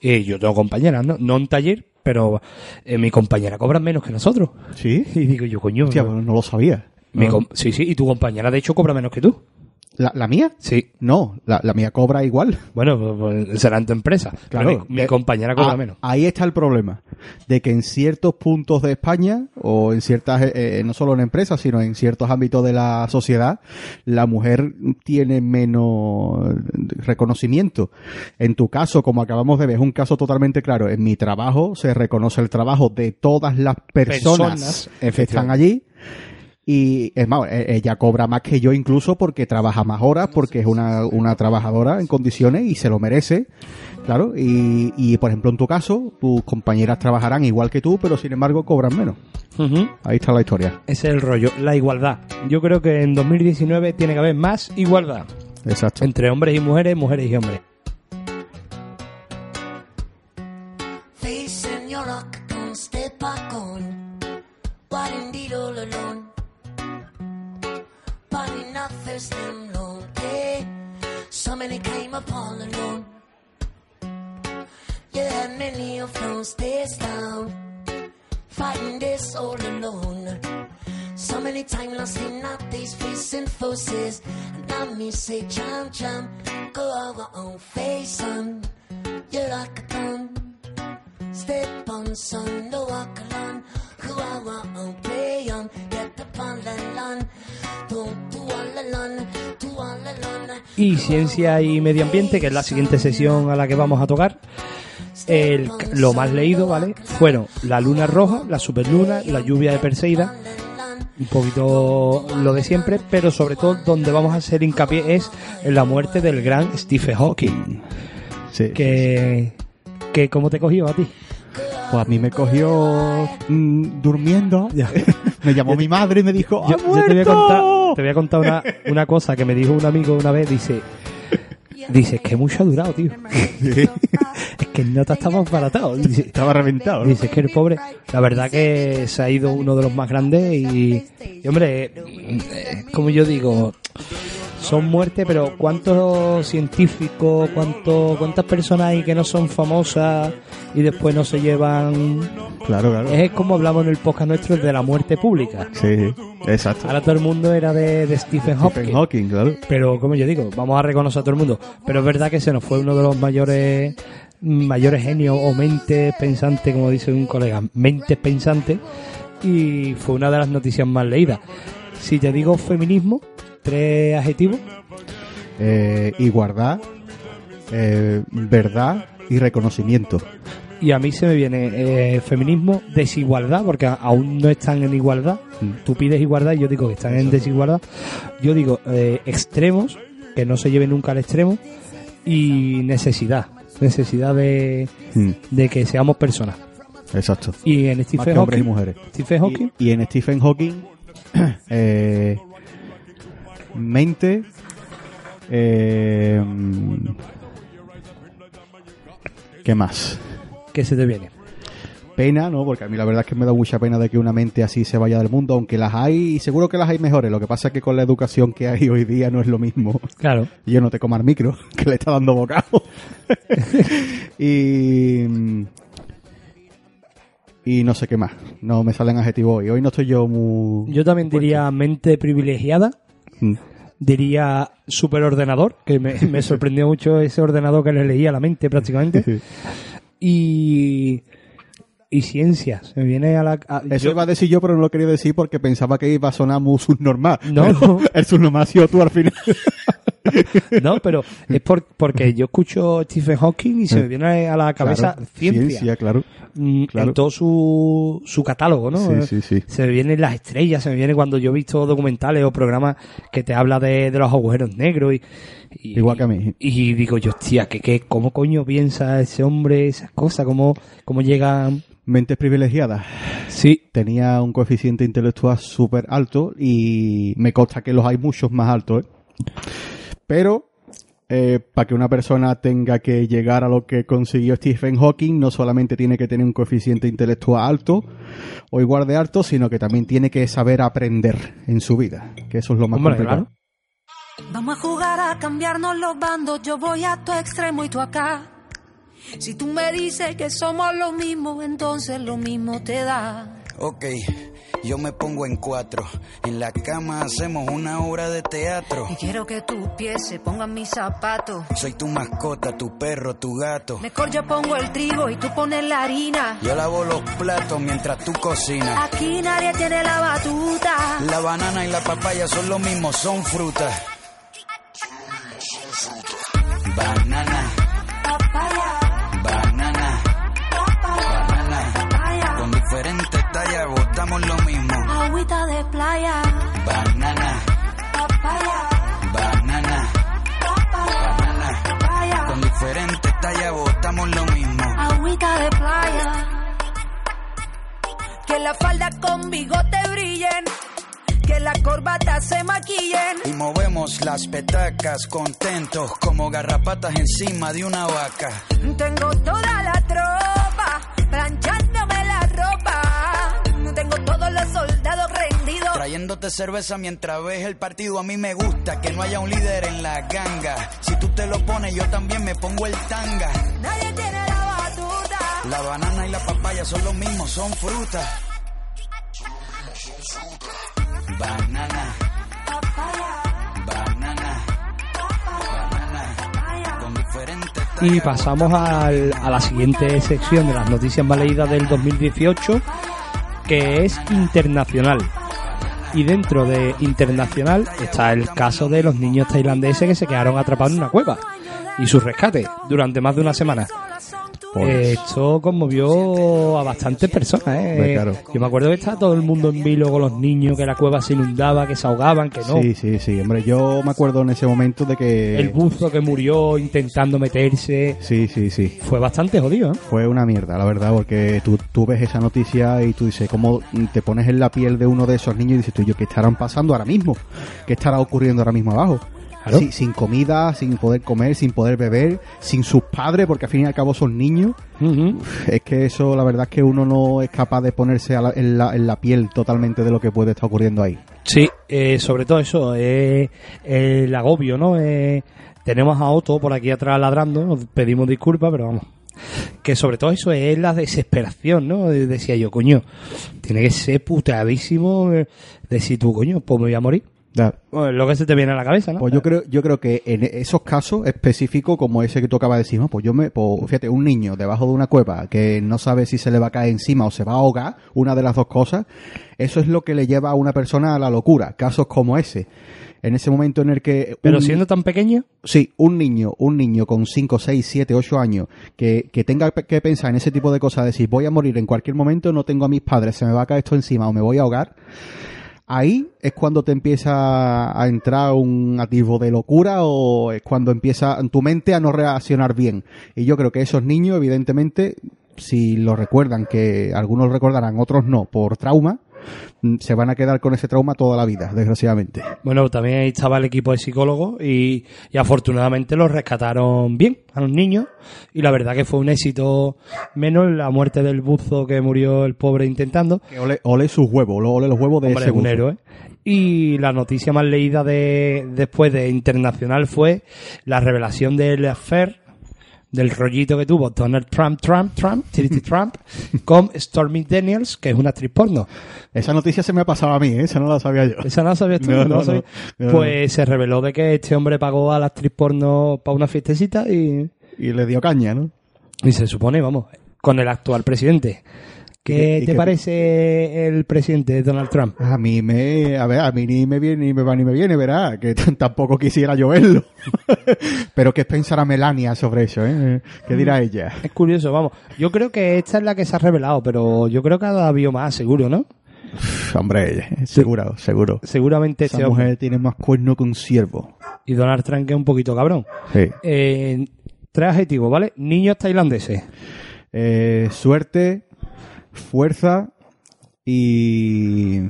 Y yo tengo compañeras, ¿no? No en taller, pero eh, mi compañera cobra menos que nosotros. Sí. *laughs* Y digo yo, coño. Hostia, no- pues no lo sabía. mi No. com- sí, sí, y tu compañera de hecho cobra menos que tú. ¿La, la mía? Sí. No, la, la mía cobra igual. Bueno, pues, pues, será en tu empresa. Pero mi, mi Eh, compañera cobra ah, menos. Ahí está el problema. De que en ciertos puntos de España, o en ciertas, eh, eh, no solo en empresas, sino en ciertos ámbitos de la sociedad, la mujer tiene menos reconocimiento. En tu caso, como acabamos de ver, es un caso totalmente claro. En mi trabajo se reconoce el trabajo de todas las personas, Personas, que están allí. Y es más, eh, ella cobra más que yo incluso porque trabaja más horas, porque es una, una trabajadora en condiciones y se lo merece. Claro, y, y por ejemplo en tu caso, tus compañeras trabajarán igual que tú, pero sin embargo cobran menos. Ahí está la historia. Ese es el rollo, la igualdad. Yo creo que en 2019 tiene que haber más igualdad Exacto. entre hombres y mujeres, mujeres y hombres. Long day. So many came upon alone. Had many of those days down. Fighting this all alone. So many times lost in out these facing forces. And now me say, jump, jump, go our own face on. You're like a gun. Step on, son, no walk alone. Get the. Y ciencia y medio ambiente, que es la siguiente sesión a la que vamos a tocar. El, lo más leído, ¿vale? Fueron la luna roja, la superluna, la lluvia de Perseida, un poquito lo de siempre, pero sobre todo donde vamos a hacer hincapié es en la muerte del gran Stephen Hawking, Sí. que, que ¿cómo te cogió a ti? Pues a mí me cogió mm, durmiendo. *laughs* *laughs* me llamó mi madre y me dijo, ¡Ha Yo, yo te voy a muerto!". contar, te voy a contar una, una cosa que me dijo un amigo una vez, dice, Dice, que mucho ha durado, tío. *laughs* es que el nota estaba baratado. Dice, Estaba reventado. ¿no? Dice es que el pobre, la verdad que se ha ido uno de los más grandes y, y, hombre, eh, como yo digo, son muertes, pero ¿cuántos científicos, cuánto, cuántas personas hay que no son famosas y después no se llevan? Claro, claro. Es como hablamos en el podcast nuestro de la muerte pública. Sí, exacto. Ahora todo el mundo era de, de Stephen Hawking. Stephen Hawking, claro. Pero como yo digo, vamos a reconocer a todo el mundo. Pero es verdad que se nos fue uno de los mayores mayores genios o mentes pensantes, como dice un colega, mentes pensantes, y fue una de las noticias más leídas. Si te digo feminismo, tres adjetivos, Eh, igualdad, eh, verdad y reconocimiento. y a mí se me viene eh, feminismo, desigualdad, porque aún no están en igualdad. Mm. Tú pides igualdad y yo digo que están en desigualdad. Yo digo eh, extremos, que no se lleven nunca al extremo, y necesidad, necesidad de, Mm, de que seamos personas. Exacto. Y en Stephen hombres y Hawking, mujeres. Stephen Hawking, Y, y en Stephen Hawking, *clears throat* eh, mente, eh, ¿qué más? ¿qué se te viene? Pena, ¿no? Porque a mí la verdad es que me da mucha pena de que una mente así se vaya del mundo, aunque las hay, y seguro que las hay mejores. Lo que pasa es que con la educación que hay hoy día no es lo mismo. Claro. Y yo no te comas micro, *laughs* que le está dando bocado. *laughs* y. Y no sé qué más. No me salen adjetivos hoy. Hoy no estoy yo muy. Yo también diría mente privilegiada, Mm. diría superordenador, que me, *laughs* me sorprendió mucho ese ordenador que le leía la mente prácticamente, *laughs* y, y ciencia. Se me viene a la... a- Eso yo- iba a decir yo, pero no lo quería decir porque pensaba que iba a sonar muy subnormal. No, *laughs* no. El subnormal ha sido tú al final. *laughs* No, pero es por, porque yo escucho Stephen Hawking y se me viene a la cabeza Claro, ciencia. claro. Mm, claro. En todo su, su catálogo, ¿no? Sí, sí, sí. Se me vienen las estrellas, se me viene cuando yo he visto documentales o programas que te habla de, de los agujeros negros y, y- Igual que a mí. Y digo yo, hostia, que, que, ¿cómo coño piensa ese hombre esas cosas? ¿Cómo, cómo llegan? Mentes privilegiadas. Sí, Tenía un coeficiente intelectual súper alto y me consta que los hay muchos más altos, ¿eh? Pero eh, para que una persona tenga que llegar a lo que consiguió Stephen Hawking, no solamente tiene que tener un coeficiente intelectual alto o igual de alto, sino que también tiene que saber aprender en su vida, que eso es lo más Hombre, complicado. claro. Vamos a jugar a cambiarnos los bandos, yo voy a tu extremo y tú acá. Si tú me dices que somos lo mismo, entonces lo mismo te da. Ok, yo me pongo en cuatro. En la cama hacemos una obra de teatro. Y quiero que tus pies se pongan mis zapatos. Soy tu mascota, tu perro, tu gato. Mejor yo pongo el trigo y tú pones la harina. Yo lavo los platos mientras tú cocinas. Aquí nadie tiene la batuta. La banana y la papaya son lo mismo, son frutas. Banana, banana, banana. Con diferentes tallas botamos lo mismo. Agüita de playa. Banana, banana, banana. Con diferentes tallas botamos lo mismo. Agüita de playa. Que la falda con bigote brillen. Que la corbata se maquillen. Y movemos las petacas contentos como garrapatas encima de una vaca. Tengo toda la tropa planchándome Trayéndote cerveza mientras ves el partido. A mí me gusta que no haya un líder en la ganga. Si tú te lo pones, yo también me pongo el tanga. Nadie tiene la batuta. La banana y la papaya son lo mismo, son frutas. Banana, banana, banana. Con diferentes Y pasamos al- a la siguiente sección de las noticias más leídas del 2018, que es internacional. Y dentro de internacional está el caso de los niños tailandeses que se quedaron atrapados en una cueva y su rescate durante más de una semana. Eh, Esto conmovió a bastantes personas. ¿eh? Claro. Yo me acuerdo que estaba todo el mundo en vilo con los niños, que la cueva se inundaba, que se ahogaban, que no. Sí, sí, sí. Hombre, yo me acuerdo en ese momento de que... El buzo que murió intentando meterse. Sí, sí, sí. Fue bastante jodido. ¿eh? Fue una mierda, la verdad, porque tú, tú ves esa noticia y tú dices, ¿cómo te pones en la piel de uno de esos niños y dices tú, yo, ¿qué estarán pasando ahora mismo? ¿Qué estará ocurriendo ahora mismo abajo? Claro. Sin comida, sin poder comer, sin poder beber, sin sus padres, porque al fin y al cabo son niños. Es que eso, la verdad es que uno no es capaz de ponerse a la- en, la, en la piel totalmente de lo que puede estar ocurriendo ahí. Sí, eh, sobre todo eso, eh, el agobio, ¿no? Eh, tenemos a Otto por aquí atrás ladrando, nos pedimos disculpas, pero vamos. Que sobre todo eso es la desesperación, ¿no? De- Decía yo, coño, tiene que ser puteadísimo eh, decir tú, coño, pues me voy a morir. Bueno, lo que se te viene a la cabeza, ¿no? Pues yo creo, yo creo que en esos casos específicos, como ese que tú acabas de decir, ¿no? pues yo me, pues, fíjate, un niño debajo de una cueva que no sabe si se le va a caer encima o se va a ahogar, una de las dos cosas, eso es lo que le lleva a una persona a la locura. Casos como ese. En ese momento en el que... Pero siendo tan pequeño, Sí, un niño, un niño con 5, 6, 7, 8 años que, que tenga que pensar en ese tipo de cosas, decir, voy a morir en cualquier momento, no tengo a mis padres, se me va a caer esto encima o me voy a ahogar, ahí es cuando te empieza a entrar un atisbo de locura o es cuando empieza tu mente a no reaccionar bien. Y yo creo que esos niños, evidentemente, si lo recuerdan, que algunos recordarán, otros no, por trauma, se van a quedar con ese trauma toda la vida, desgraciadamente. bueno, también ahí estaba el equipo de psicólogos y, y afortunadamente los rescataron bien a los niños y la verdad que fue un éxito menos la muerte del buzo que murió el pobre intentando. Que ole, ole sus huevos, ole los huevos de Hombre, ese es un buzo. héroe. Y la noticia más leída de después de internacional fue la revelación del affair del rollito que tuvo Donald Trump, Trump, Trump, Trinity Trump, con Stormy Daniels, que es una actriz porno. Esa noticia se me ha pasado a mí, ¿eh? esa no la sabía yo. ¿Esa no la sabías tú? No, ¿No no. Pues se reveló de que este hombre pagó a la actriz porno para una fiestecita y, Y le dio caña, ¿no? y se supone, vamos, con el actual presidente. ¿Qué ¿Y qué- te qué- parece el presidente Donald Trump? A mí me, a ver, a mí ni me viene, ni me va ni me viene, verá, que tampoco quisiera yo verlo. *laughs* Pero qué pensará Melania sobre eso, ¿eh? ¿Qué dirá ella? Es curioso, vamos. Yo creo que esta es la que se ha revelado, pero yo creo que ha habido más, seguro, ¿no? Pff, Hombre, seguro, seguro. Seguramente Esa este hombre. mujer tiene más cuerno que un ciervo. Y Donald Trump que es un poquito cabrón. Sí. Eh, tres adjetivos, ¿vale? Niños tailandeses. Eh, suerte, fuerza y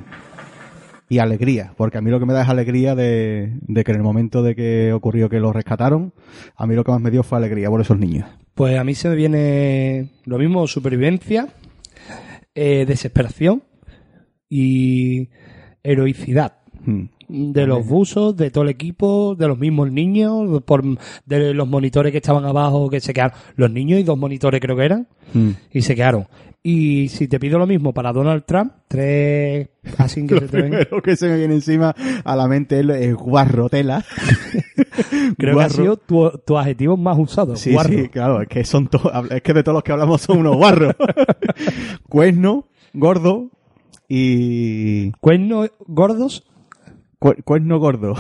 y alegría, porque a mí lo que me da es alegría de, de que en el momento de que ocurrió que lo rescataron, a mí lo que más me dio fue alegría por esos niños. Pues a mí se me viene lo mismo, supervivencia, eh, desesperación y heroicidad. Hmm. De los buzos, de todo el equipo, de los mismos niños, por, de los monitores que estaban abajo, que se quedaron. Los niños y dos monitores creo que eran, Hmm. y se quedaron. Y si te pido lo mismo para Donald Trump, tres así que *laughs* Lo se te ven. primero que se me viene encima a la mente es el guarrotela. *laughs* Creo que ha sido tu, tu adjetivo más usado. Sí, guarro. sí, claro, es que son todos, es que de todos los que hablamos son unos guarros. *laughs* Cuerno, gordo y Cuernos gordos cu- cuerno gordo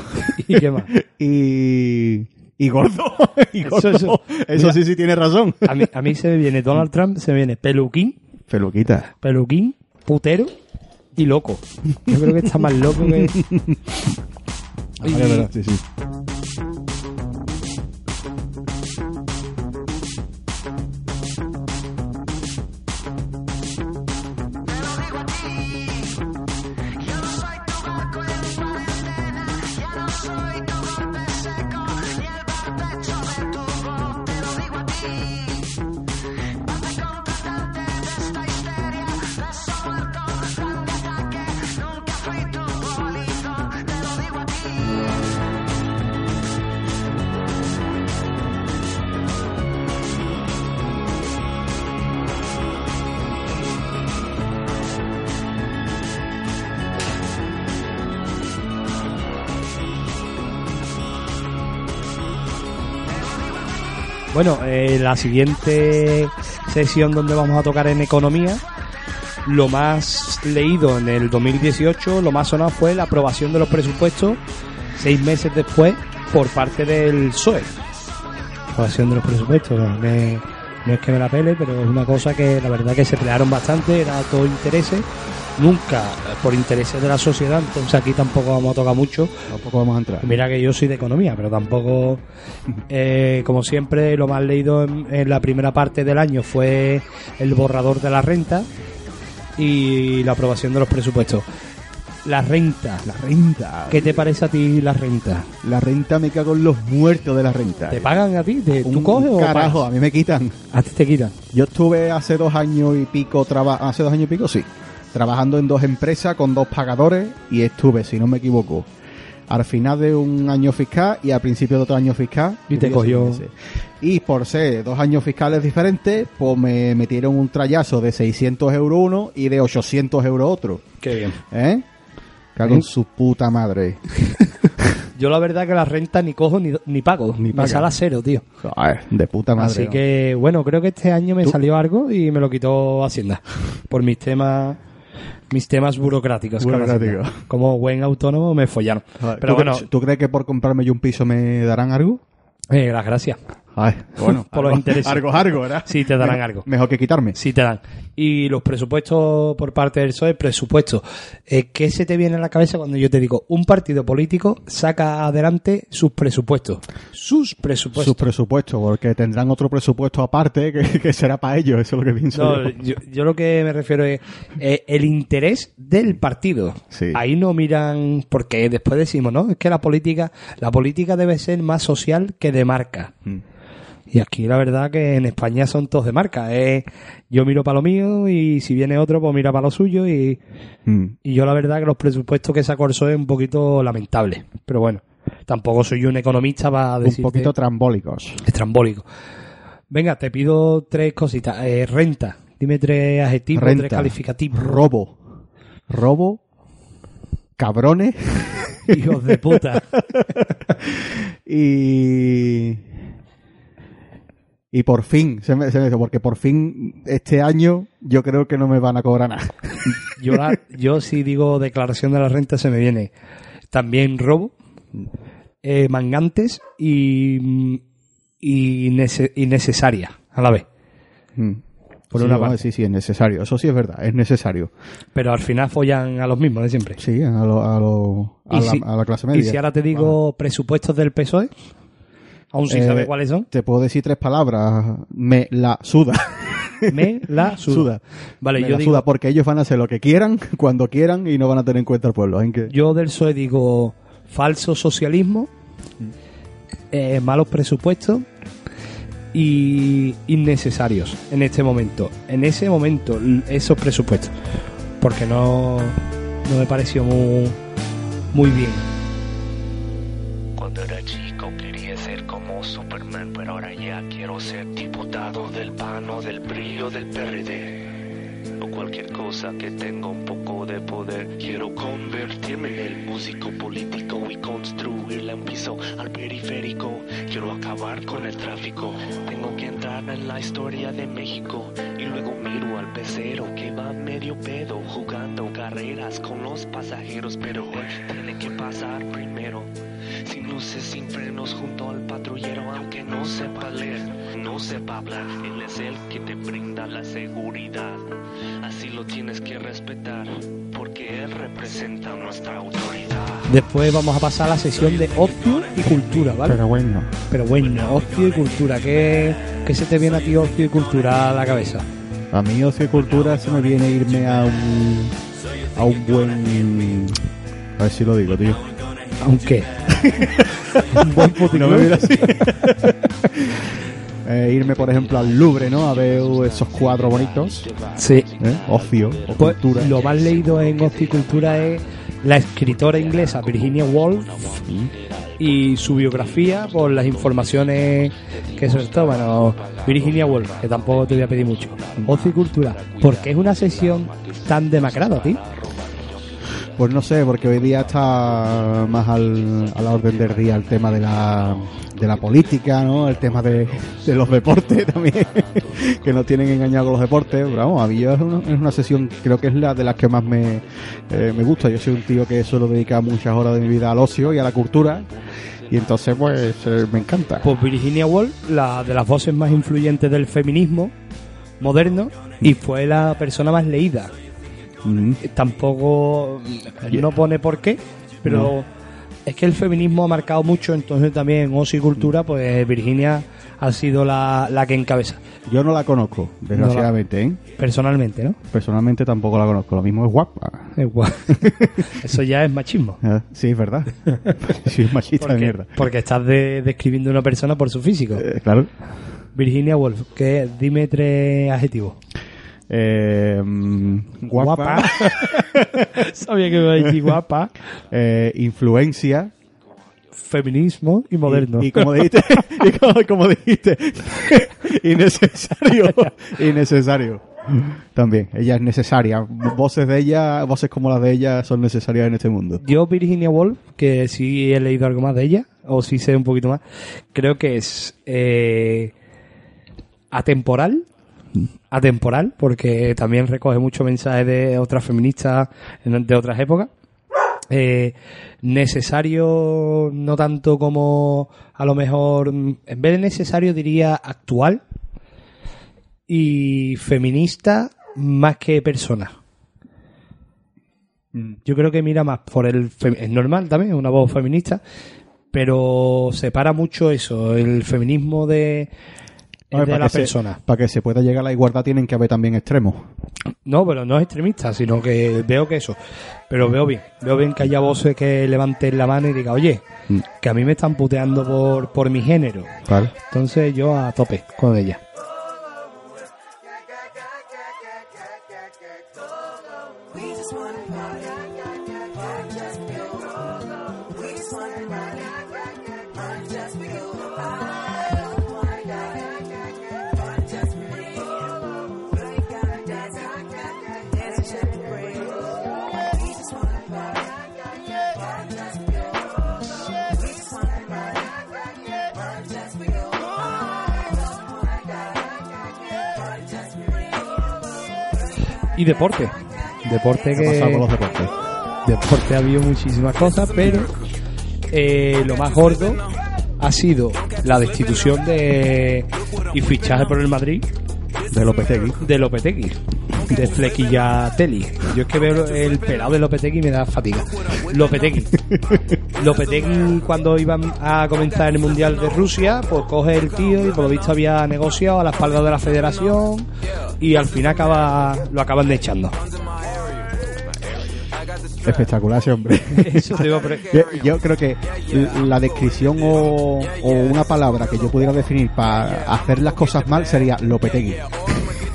y qué más. y y gordo. y gordo. Eso, Eso, eso. Mira. sí, sí tiene razón. A mí, a mí se me viene Donald Trump, se me viene peluquín, Peluquita. peluquín, putero y loco. Yo creo que está más loco que... *laughs* Ah, vale, verdad, sí, sí. Bueno, eh, la siguiente sesión donde vamos a tocar en economía, lo más leído en el 2018, lo más sonado fue la aprobación de los presupuestos seis meses después por parte del PSOE. Aprobación de los presupuestos, no, me- es que me la pele, pero es una cosa que la verdad que se pelearon bastante, era todo intereses, nunca eh, por intereses de la sociedad, entonces aquí tampoco vamos a tocar mucho. Tampoco vamos a entrar. Mira que yo soy de economía, pero tampoco, eh, como siempre, lo más leído en, en la primera parte del año fue el borrador de la renta y la aprobación de los presupuestos. La renta. La renta. ¿Qué te parece a ti la renta? La renta me cago en los muertos de la renta. ¿Te pagan a ti? ¿Te- ¿Tú Un coges o Carajo, a mí me quitan. A ti te quitan. Yo estuve hace dos años y pico, traba hace dos años y pico, sí, trabajando en dos empresas con dos pagadores y estuve, si no me equivoco, al final de un año fiscal y al principio de otro año fiscal. Y te cogió-. Y por ser dos años fiscales diferentes, pues me metieron un trayazo de 600 euros uno y de 800 euros otro. Qué bien. ¿Eh? Cago en su puta madre. *laughs* Yo la verdad que la renta ni cojo ni, ni pago. Ni me pagas. sale a cero, tío. Joder, de puta madre. Así ¿no? que, bueno, creo que este año me ¿Tú? salió algo y me lo quitó Hacienda. Por mis temas mis temas burocráticos. Hacienda. Como buen autónomo me follaron. Joder, Pero ¿tú bueno, crees- ¿Tú crees que por comprarme yo un piso me darán algo? eh, las gracias. Ay, bueno, *laughs* Por los algo- intereses. Algo, algo, ¿verdad? Sí, te darán Mejor- algo. Mejor que quitarme. Sí te dan. Y los presupuestos por parte del PSOE, presupuestos. Eh, ¿Qué se te viene a la cabeza cuando yo te digo un partido político saca adelante sus presupuestos? Sus presupuestos. Sus presupuestos, porque tendrán otro presupuesto aparte que, *laughs* que será para ellos, eso es lo que pienso No, yo. yo, yo lo que me refiero es eh, el interés del partido. Sí. Ahí no miran, porque después decimos, ¿no? Es que la política, la política debe ser más social que de marca. Mm. Y aquí la verdad que en España son todos de marca. eh. yo miro para lo mío y si viene otro, pues mira para lo suyo. Y, Mm. y yo la verdad que los presupuestos que sacó el PSOE es un poquito lamentable. Pero bueno, tampoco soy un economista para Un decir poquito trambólicos. estrambólico. Venga, te pido tres cositas. Eh, renta. Dime tres adjetivos, Renta. tres calificativos. Robo. Robo. Cabrones. Hijos de puta. *laughs* y... Y por fin, se me, se me porque por fin este año yo creo que no me van a cobrar nada. *laughs* Yo, la- yo si digo declaración de la renta se me viene también robo, eh, mangantes y, y nece- innecesaria a la vez. Mm. Por Sí, una parte. sí, sí, es necesario. Eso sí es verdad, es necesario. Pero al final follan a los mismos de siempre. Sí, a, lo- a, lo- a, Y la, si- a la clase media. Y si ahora te digo presupuestos del PSOE, aún sin Eh, saber cuáles son, Te puedo decir tres palabras. Me la suda. *laughs* me la suda. Suda. Vale, Me yo la digo, suda porque ellos van a hacer lo que quieran, *laughs* cuando quieran y no van a tener en cuenta el pueblo. Que- yo del PSOE digo falso socialismo, eh, malos presupuestos y innecesarios en este momento. En ese momento, esos presupuestos. Porque no, no me pareció muy, muy bien. Cuando era chico del PRD. O cualquier cosa que tenga un poco de poder. Quiero convertirme en el músico político y construirle un piso al periférico. Quiero acabar con el tráfico. Tengo que entrar en la historia de México. Y luego miro al pecero que va medio pedo jugando carreras con los pasajeros. Pero él tiene que pasar primero. Sin luces, sin frenos, junto al patrullero, aunque no sepa leer, no sepa hablar. Él es el que te brinda la seguridad. Así lo tienes que respetar, porque él representa nuestra autoridad. Después vamos a pasar a la sesión de ocio y cultura, ¿vale? Pero bueno. Pero bueno, ocio y cultura. ¿Qué, qué se te viene a ti ocio y cultura a la cabeza? A mí ocio y cultura se me viene irme a un a un buen a ver si lo digo, tío. Aunque. Un *laughs* buen puticlub. No me mires así. *laughs* Eh, irme por ejemplo al Louvre, ¿no? A ver esos cuadros bonitos, Sí. ¿eh? Ocio o Pues, cultura. lo más leído en ocio y cultura es la escritora inglesa Virginia Woolf y su biografía por las informaciones que sobre todo, bueno, Virginia Woolf, que tampoco te voy a pedir mucho. Ocio y cultura, porque es una sesión tan demacrada, tío. Pues no sé, porque hoy día está más al, a la orden del día el tema de la, de la política, ¿no? El tema de, de los deportes *laughs* también, que nos tienen engañado los deportes. Pero vamos, a mí es una, es una sesión, creo que es la de las que más me, eh, me gusta. Yo soy un tío que suelo dedicar muchas horas de mi vida al ocio y a la cultura. Y entonces, pues, eh, me encanta. Pues Virginia Woolf, la de las voces más influyentes del feminismo moderno, y fue la persona más leída. Mm. Tampoco no pone por qué, pero Es que el feminismo ha marcado mucho, entonces también en Osi Cultura, pues Virginia ha sido la, la que encabeza. Yo no la conozco, desgraciadamente, ¿eh? Personalmente, ¿no? Personalmente tampoco la conozco. Lo mismo es guapa. Es guay. *laughs* Eso ya es machismo. Ah, Sí, es verdad. *laughs* sí, es machista de Porque, mierda. porque estás de- describiendo a una persona por su físico. Eh, claro. Virginia Woolf, que dime tres adjetivos. Eh, mm, guapa. *laughs* Sabía que me iba a decir guapa. eh, influencia. Feminismo y moderno. Y, y como dijiste, *laughs* y como, como dijiste, *laughs* innecesario. innecesario. También, ella es necesaria. Voces de ella, voces como las de ella son necesarias en este mundo. Yo, Virginia Woolf, que sí he leído algo más de ella, o sí sé un poquito más, creo que es eh, atemporal. Atemporal, porque también recoge muchos mensajes de otras feministas de otras épocas. Eh, necesario, no tanto como a lo mejor, mm, en vez de necesario diría actual. Y feminista más que persona. Yo creo que mira más por el... Es normal también, es una voz feminista, pero separa mucho eso, el feminismo de, Hombre, de para la se- persona. para que se pueda llegar a la igualdad tienen que haber también extremos. No, pero no es extremista, sino que veo que eso. Pero veo bien, veo bien que haya voces que levanten la mano y diga, oye, Mm. que a mí me están puteando por, por mi género. Entonces yo a tope con ella. Y deporte. Deporte ¿Qué ha pasado que... con los deportes? deporte ha habido muchísimas cosas, pero eh, lo más gordo ha sido la destitución de y fichaje por el Madrid De Lopetegui. de Lopetegui, de Flequilla Teli. Yo es que veo el pelado de Lopetegui y me da fatiga. Lopetegui. *laughs* Lopetegui cuando iban a comenzar el Mundial de Rusia, pues coge el tío y por lo visto había negociado a la espalda de la federación y al final acaba lo acaban de echando. Espectacular ese hombre. *laughs* Eso te iba a pre- Yo, yo creo que la descripción o, o una palabra que yo pudiera definir para hacer las cosas mal sería Lopetegui.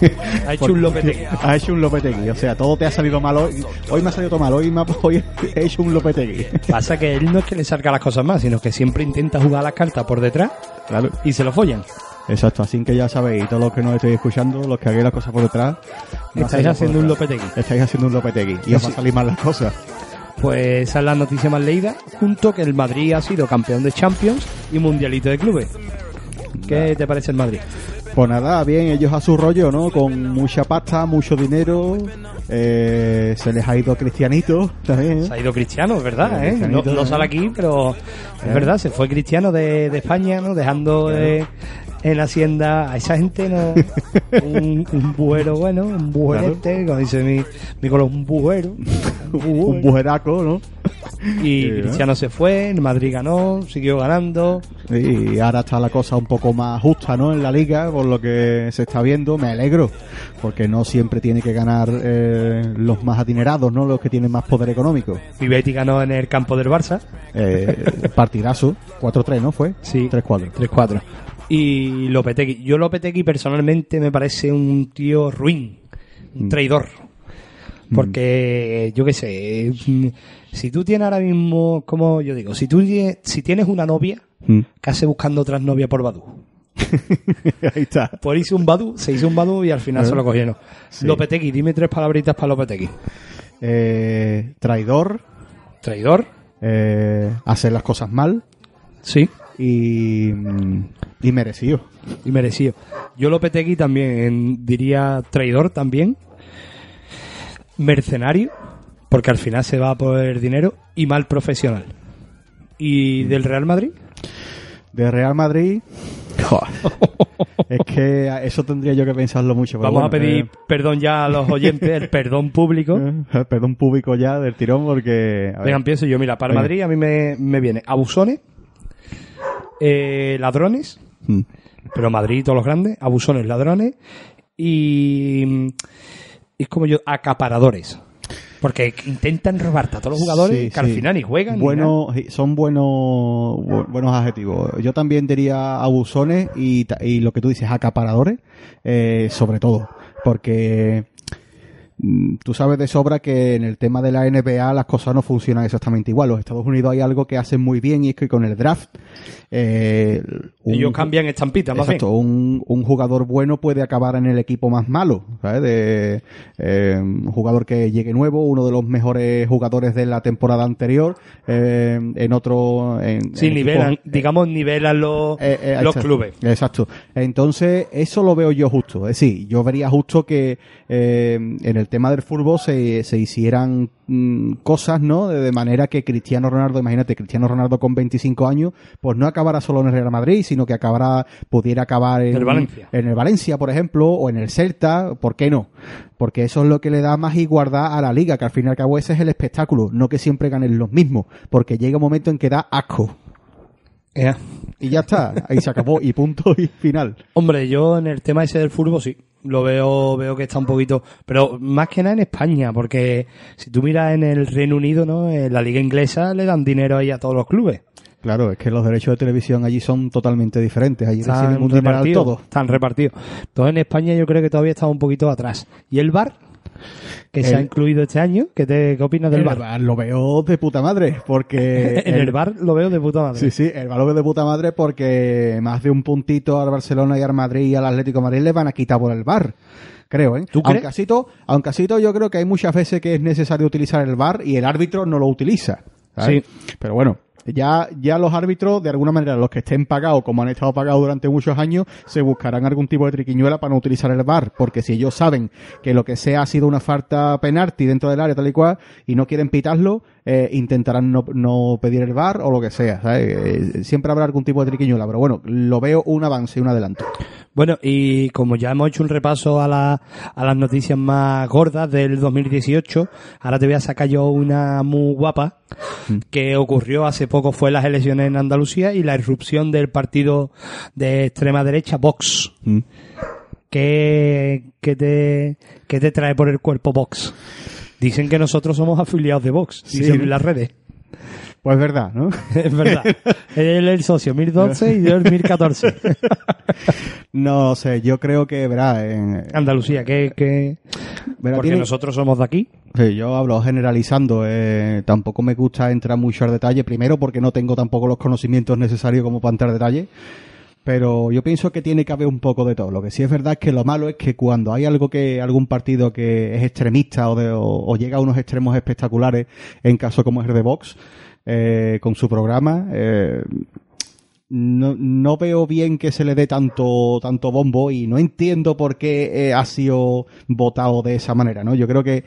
*laughs* *laughs* Ha hecho un Lopetegui. Ha hecho un Lopetegui. O sea, todo te ha salido mal hoy. Hoy me ha salido todo mal. Hoy, me ha- *laughs* hoy he hecho un Lopetegui. Pasa que él no es que le salga las cosas más, sino que siempre intenta jugar las cartas por detrás Claro. y se lo follan. Exacto. Así que ya sabéis, todos los que nos estéis escuchando, los que hagáis las cosas por detrás, no Estáis haciendo un. Lopetegui. Estáis haciendo un Lopetegui. Y os va a salir mal las cosas. Pues esa es la noticia más leída, junto que el Madrid ha sido campeón de Champions y mundialito de clubes. ¿Qué te parece el Madrid? Pues nada, bien, ellos a su rollo, ¿no? Con mucha pasta, mucho dinero. eh, se les ha ido Cristianito también. Se ha ido Cristiano, es verdad, ¿eh? No, ¿eh? sale aquí, pero es verdad, se fue Cristiano de, de España, ¿no? Dejando eh, en Hacienda a esa gente, ¿no? Un, un buero bueno, un bujerete, como dice mi, mi colo, un bujero. *laughs* Un bujeraco, ¿no? Y Cristiano se fue, el Madrid ganó, siguió ganando. Y ahora está la cosa un poco más justa, ¿no? En la liga, por lo que se está viendo, me alegro, porque no siempre tiene que ganar eh, los más adinerados, ¿no? Los que tienen más poder económico. Y Betty ganó en el campo del Barça. Eh, partidazo, 4-3, ¿no fue? Sí. 3-4. 3-4. Y Lopetegui. Yo Lopetegui personalmente me parece un tío ruin, un Mm. traidor. Porque, yo qué sé, mm, si tú tienes ahora mismo, como yo digo, si tú si tienes una novia, Mm. ¿qué hace buscando otras novias por Badu? *laughs* Ahí está. Por hizo un Badu, se hizo un Badu y al final ¿Eh? se lo cogieron. Sí. Lopetegui, dime tres palabritas para Lopetegui. Eh, traidor, Traidor, eh, hacer las cosas mal sí, y, mm, y merecido. y merecido. Yo Lopetegui también diría traidor también. Mercenario, porque al final se va por el dinero y mal profesional. ¿Y del Real Madrid? De Real Madrid, *laughs* es que eso tendría yo que pensarlo mucho. Vamos bueno, a pedir eh, perdón ya a los oyentes, el perdón público. *laughs* eh, perdón público ya del tirón porque... Venga, empiezo yo. Mira, para Venga. Madrid a mí me, me viene abusones, eh, ladrones, mm, pero Madrid todos los grandes, abusones, ladrones y, mm, y como yo, acaparadores. Porque intentan robarte a todos los jugadores sí, que al final ni juegan. Bueno, son buenos bu- buenos adjetivos. Yo también diría abusones y, y lo que tú dices, acaparadores, eh, sobre todo. Porque tú sabes de sobra que en el tema de la NBA las cosas no funcionan exactamente igual. Los Estados Unidos hay algo que hacen muy bien y es que con el draft... eh, un- Ellos cambian estampitas, más bien. Exacto, un, un jugador bueno puede acabar en el equipo más malo, ¿sabes? De, eh, un jugador que llegue nuevo, uno de los mejores jugadores de la temporada anterior, eh, en otro... En, Sí, en nivelan, equipos- digamos, nivelan los, los exacto, clubes. Exacto. Entonces, eso lo veo yo justo. Es decir, yo vería justo que en el tema del fútbol se, se hicieran mm, cosas, ¿no? De, de manera que Cristiano Ronaldo, imagínate, Cristiano Ronaldo con 25 años, pues no acabará solo en el Real Madrid, sino que acabará, pudiera acabar en El Valencia. en el Valencia, por ejemplo, o en el Celta, ¿por qué no? Porque eso es lo que le da más igualdad a la liga, que al fin y al cabo ese es el espectáculo, no que siempre ganen los mismos, porque llega un momento en que da asco. Y ya está, ahí se acabó, y punto y final. Hombre, yo en el tema ese del fútbol sí, lo veo, veo que está un poquito, pero más que nada en España, porque si tú miras en el Reino Unido, ¿no? En la liga inglesa le dan dinero ahí a todos los clubes. Claro, es que los derechos de televisión allí son totalmente diferentes, allí reciben Están un dineral repartidos, todo. están repartidos. Entonces en España yo creo que todavía está un poquito atrás. ¿Y el bar? Que se ha incluido este año, ¿qué, te, qué opinas del El bar? bar lo veo de puta madre, porque... *laughs* en el bar lo veo de puta madre. Sí, sí, el bar lo veo de puta madre porque más de un puntito al Barcelona y al Madrid y al Atlético de Madrid le van a quitar por el bar. Creo, ¿eh? ¿Tú crees? Aunque así, todo, aunque así todo, yo creo que hay muchas veces que es necesario utilizar el bar y el árbitro no lo utiliza. ¿sabes? Pero bueno, ya, ya los árbitros, de alguna manera, los que estén pagados, como han estado pagados durante muchos años, se buscarán algún tipo de triquiñuela para no utilizar el bar, porque si ellos saben que lo que sea ha sido una falta penalti dentro del área tal y cual, y no quieren pitarlo, eh, intentarán no, no pedir el bar o lo que sea, ¿sabes? Eh, siempre habrá algún tipo de triquiñuela, pero bueno, lo veo un avance y un adelanto. Bueno, y como ya hemos hecho un repaso a, la, a las noticias más gordas del 2018, ahora te voy a sacar yo una muy guapa que ocurrió hace poco, fue las elecciones en Andalucía y la irrupción del partido de extrema derecha, Vox. Mm. ¿Qué, qué te, qué te trae por el cuerpo Vox? Dicen que nosotros somos afiliados de Vox, Sí, dicen ¿no? en las redes. Pues verdad, ¿no? *laughs* Es verdad. *laughs* Él es el socio 1012 y yo el 1014. *laughs* no sé, yo creo que, verá, en, Andalucía, que, que... verá, porque tiene- nosotros somos de aquí. Sí, yo hablo generalizando, eh, tampoco me gusta entrar mucho al detalle, primero porque no tengo tampoco los conocimientos necesarios como para entrar en detalle, pero yo pienso que tiene que haber un poco de todo. Lo que sí es verdad es que lo malo es que cuando hay algo que, algún partido que es extremista o, de- o- llega a unos extremos espectaculares, en caso como es el de Vox, eh, con su programa, eh, no, no veo bien que se le dé tanto, tanto bombo y no entiendo por qué eh, ha sido votado de esa manera, ¿no? Yo creo que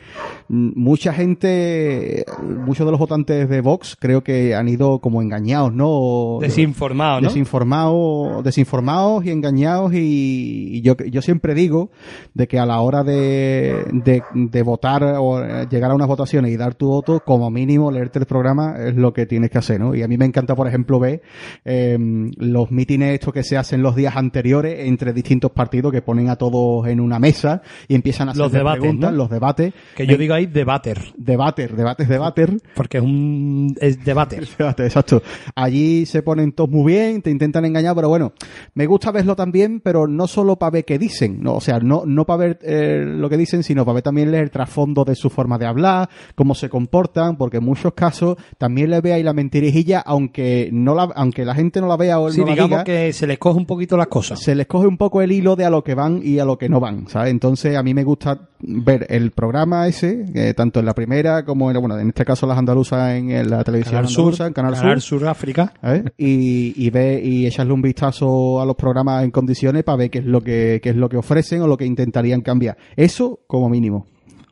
mm, mucha gente, muchos de los votantes de Vox creo que han ido como engañados, ¿no? Desinformado, ¿no? Desinformados, desinformados y engañados y, y yo, yo siempre digo de que a la hora de, de, de votar o eh, llegar a unas votaciones y dar tu voto, como mínimo leerte el programa es lo que tienes que hacer, ¿no? Y a mí me encanta, por ejemplo, ver eh, los mítines estos que se hacen los días anteriores entre distintos partidos que ponen a todos en una mesa y empiezan a hacer Los debates, preguntas, ¿no? los debates. Que yo Me- digo ahí debater, Debater, debates, debater. porque es un es debater. *laughs* Fíjate, exacto. Allí se ponen todos muy bien, te intentan engañar, pero bueno, me gusta verlo también, pero no solo para ver qué dicen, no, o sea, no, no para ver eh, lo que dicen, sino para ver también el trasfondo de su forma de hablar, cómo se comportan, porque en muchos casos también le ve ahí la mentirijilla, aunque no la, aunque la gente no la vea o Sí, no la digamos diga, que se les coge un poquito las cosas. se les coge un poco el hilo de a lo que van y a lo que no van, ¿sabes? Entonces a mí me gusta ver el programa ese, eh, tanto en la primera como en, bueno, en este caso las andaluzas en, en la televisión Canal Sur, en Canal, Canal Sur, Sur África. ¿eh? y, y ve y echarle un vistazo a los programas en condiciones para ver qué es lo que qué es lo que ofrecen o lo que intentarían cambiar. Eso como mínimo.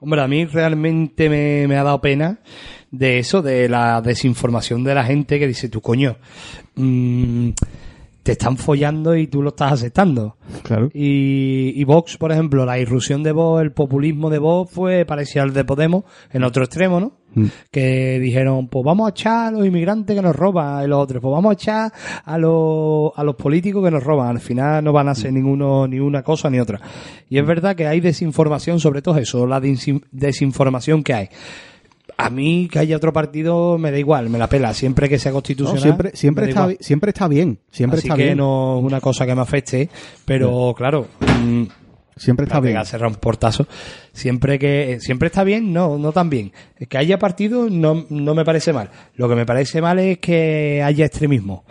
Hombre, a mí realmente me, me ha dado pena de eso, de la desinformación de la gente que dice, tú coño, mm, te están follando y tú lo estás aceptando. Claro. Y, y Vox, por ejemplo, la irrupción de Vox, el populismo de Vox fue parecido al de Podemos en otro extremo, ¿no? Mm. Que dijeron, pues vamos a echar a los inmigrantes que nos roban, y los otros, pues vamos a echar a los, a los políticos que nos roban. Al final no van a hacer ninguno, ni una cosa ni otra. Y es verdad que hay desinformación sobre todo eso, la desin- desinformación que hay. A mí que haya otro partido me da igual, me la pela. Siempre que sea No, constitucional. siempre, siempre, está, igual. siempre está bien. Siempre Así está que bien. no es una cosa que me afecte, pero claro, mm, Siempre está bien. cerrar un portazo. Siempre que siempre está bien, no, no tan bien. Que haya partido no, no me parece mal. Lo que me parece mal es que haya extremismo.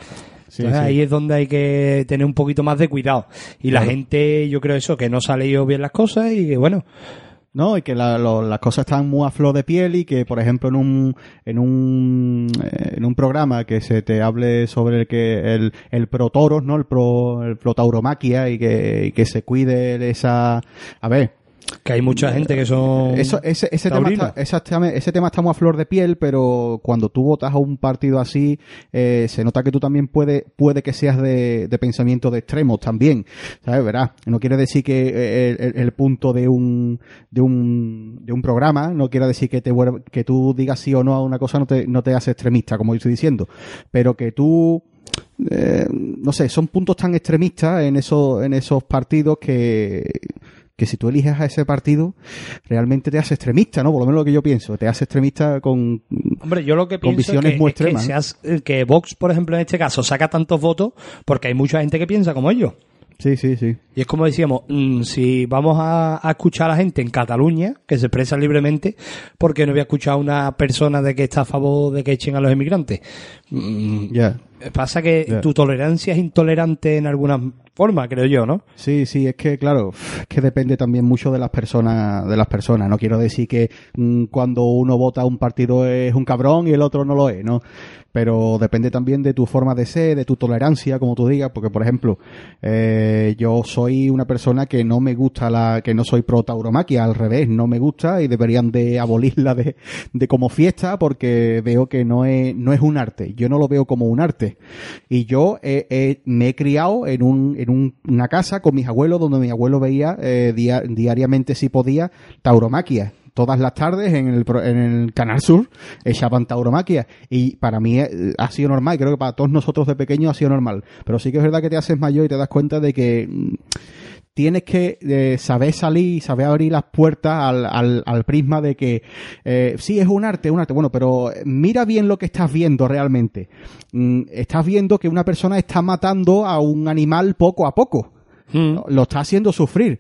Sí, Entonces, sí. Ahí es donde hay que tener un poquito más de cuidado. Y la gente, yo creo eso, que no se ha leído bien las cosas y que bueno, No, y que la- lo- las cosas están muy a flor de piel y que, por ejemplo, en un, en un, eh, en un programa que se te hable sobre el que, el, el pro toros, ¿no? El pro, el pro tauromaquia y que, y que se cuide esa, a ver, que hay mucha gente que son Eso, ese, ese, tema está, ese tema está muy a flor de piel, pero cuando tú votas a un partido así, eh, se nota que tú también puede, puede que seas de, de pensamiento de extremos también, ¿sabes? Verás, no quiere decir que eh, el, el punto de un, de un, de un programa, no quiere decir que te que tú digas sí o no a una cosa no te, no te hace extremista, como yo estoy diciendo, pero que tú, eh, no sé, son puntos tan extremistas en esos, en esos partidos que, que si tú eliges a ese partido, realmente te hace extremista, ¿no? Por lo menos lo que yo pienso, te hace extremista con... Hombre, yo lo que con pienso visiones es que, muy es que extremas, seas- eh, que Vox, por ejemplo, en este caso, saca tantos votos porque hay mucha gente que piensa como ellos. Sí, sí, sí. Y es como decíamos, mm, si vamos a, a escuchar a la gente en Cataluña, que se expresa libremente, ¿por qué no voy a escuchar a una persona de que está a favor de que echen a los inmigrantes? Mm, Ya. Pasa que tu tolerancia es intolerante en alguna forma, creo yo, ¿no? Sí, sí, es que claro, es que depende también mucho de las personas, de las personas. No quiero decir que mm, cuando uno vota a un partido es un cabrón y el otro no lo es, ¿no? Pero depende también de tu forma de ser, de tu tolerancia, como tú digas, porque por ejemplo, eh, yo soy una persona que no me gusta la, que no soy pro tauromaquia, al revés, no me gusta y deberían de abolirla de, de como fiesta porque veo que no es, no es un arte. Yo no lo veo como un arte. Y yo eh, eh, me he criado en, un, en un- una casa con mis abuelos donde mi abuelo veía eh, dia- diariamente si podía tauromaquia. Todas las tardes en el, en el Canal Sur echaban tauromaquia y para mí eh, ha sido normal, creo que para todos nosotros de pequeños ha sido normal. Pero sí que es verdad que te haces mayor y te das cuenta de que mm, tienes que eh, saber salir y saber abrir las puertas al, al, al prisma de que eh, sí es un arte, un arte, bueno, pero mira bien lo que estás viendo realmente. Mm, estás viendo que una persona está matando a un animal poco a poco. Mm. Lo está haciendo sufrir.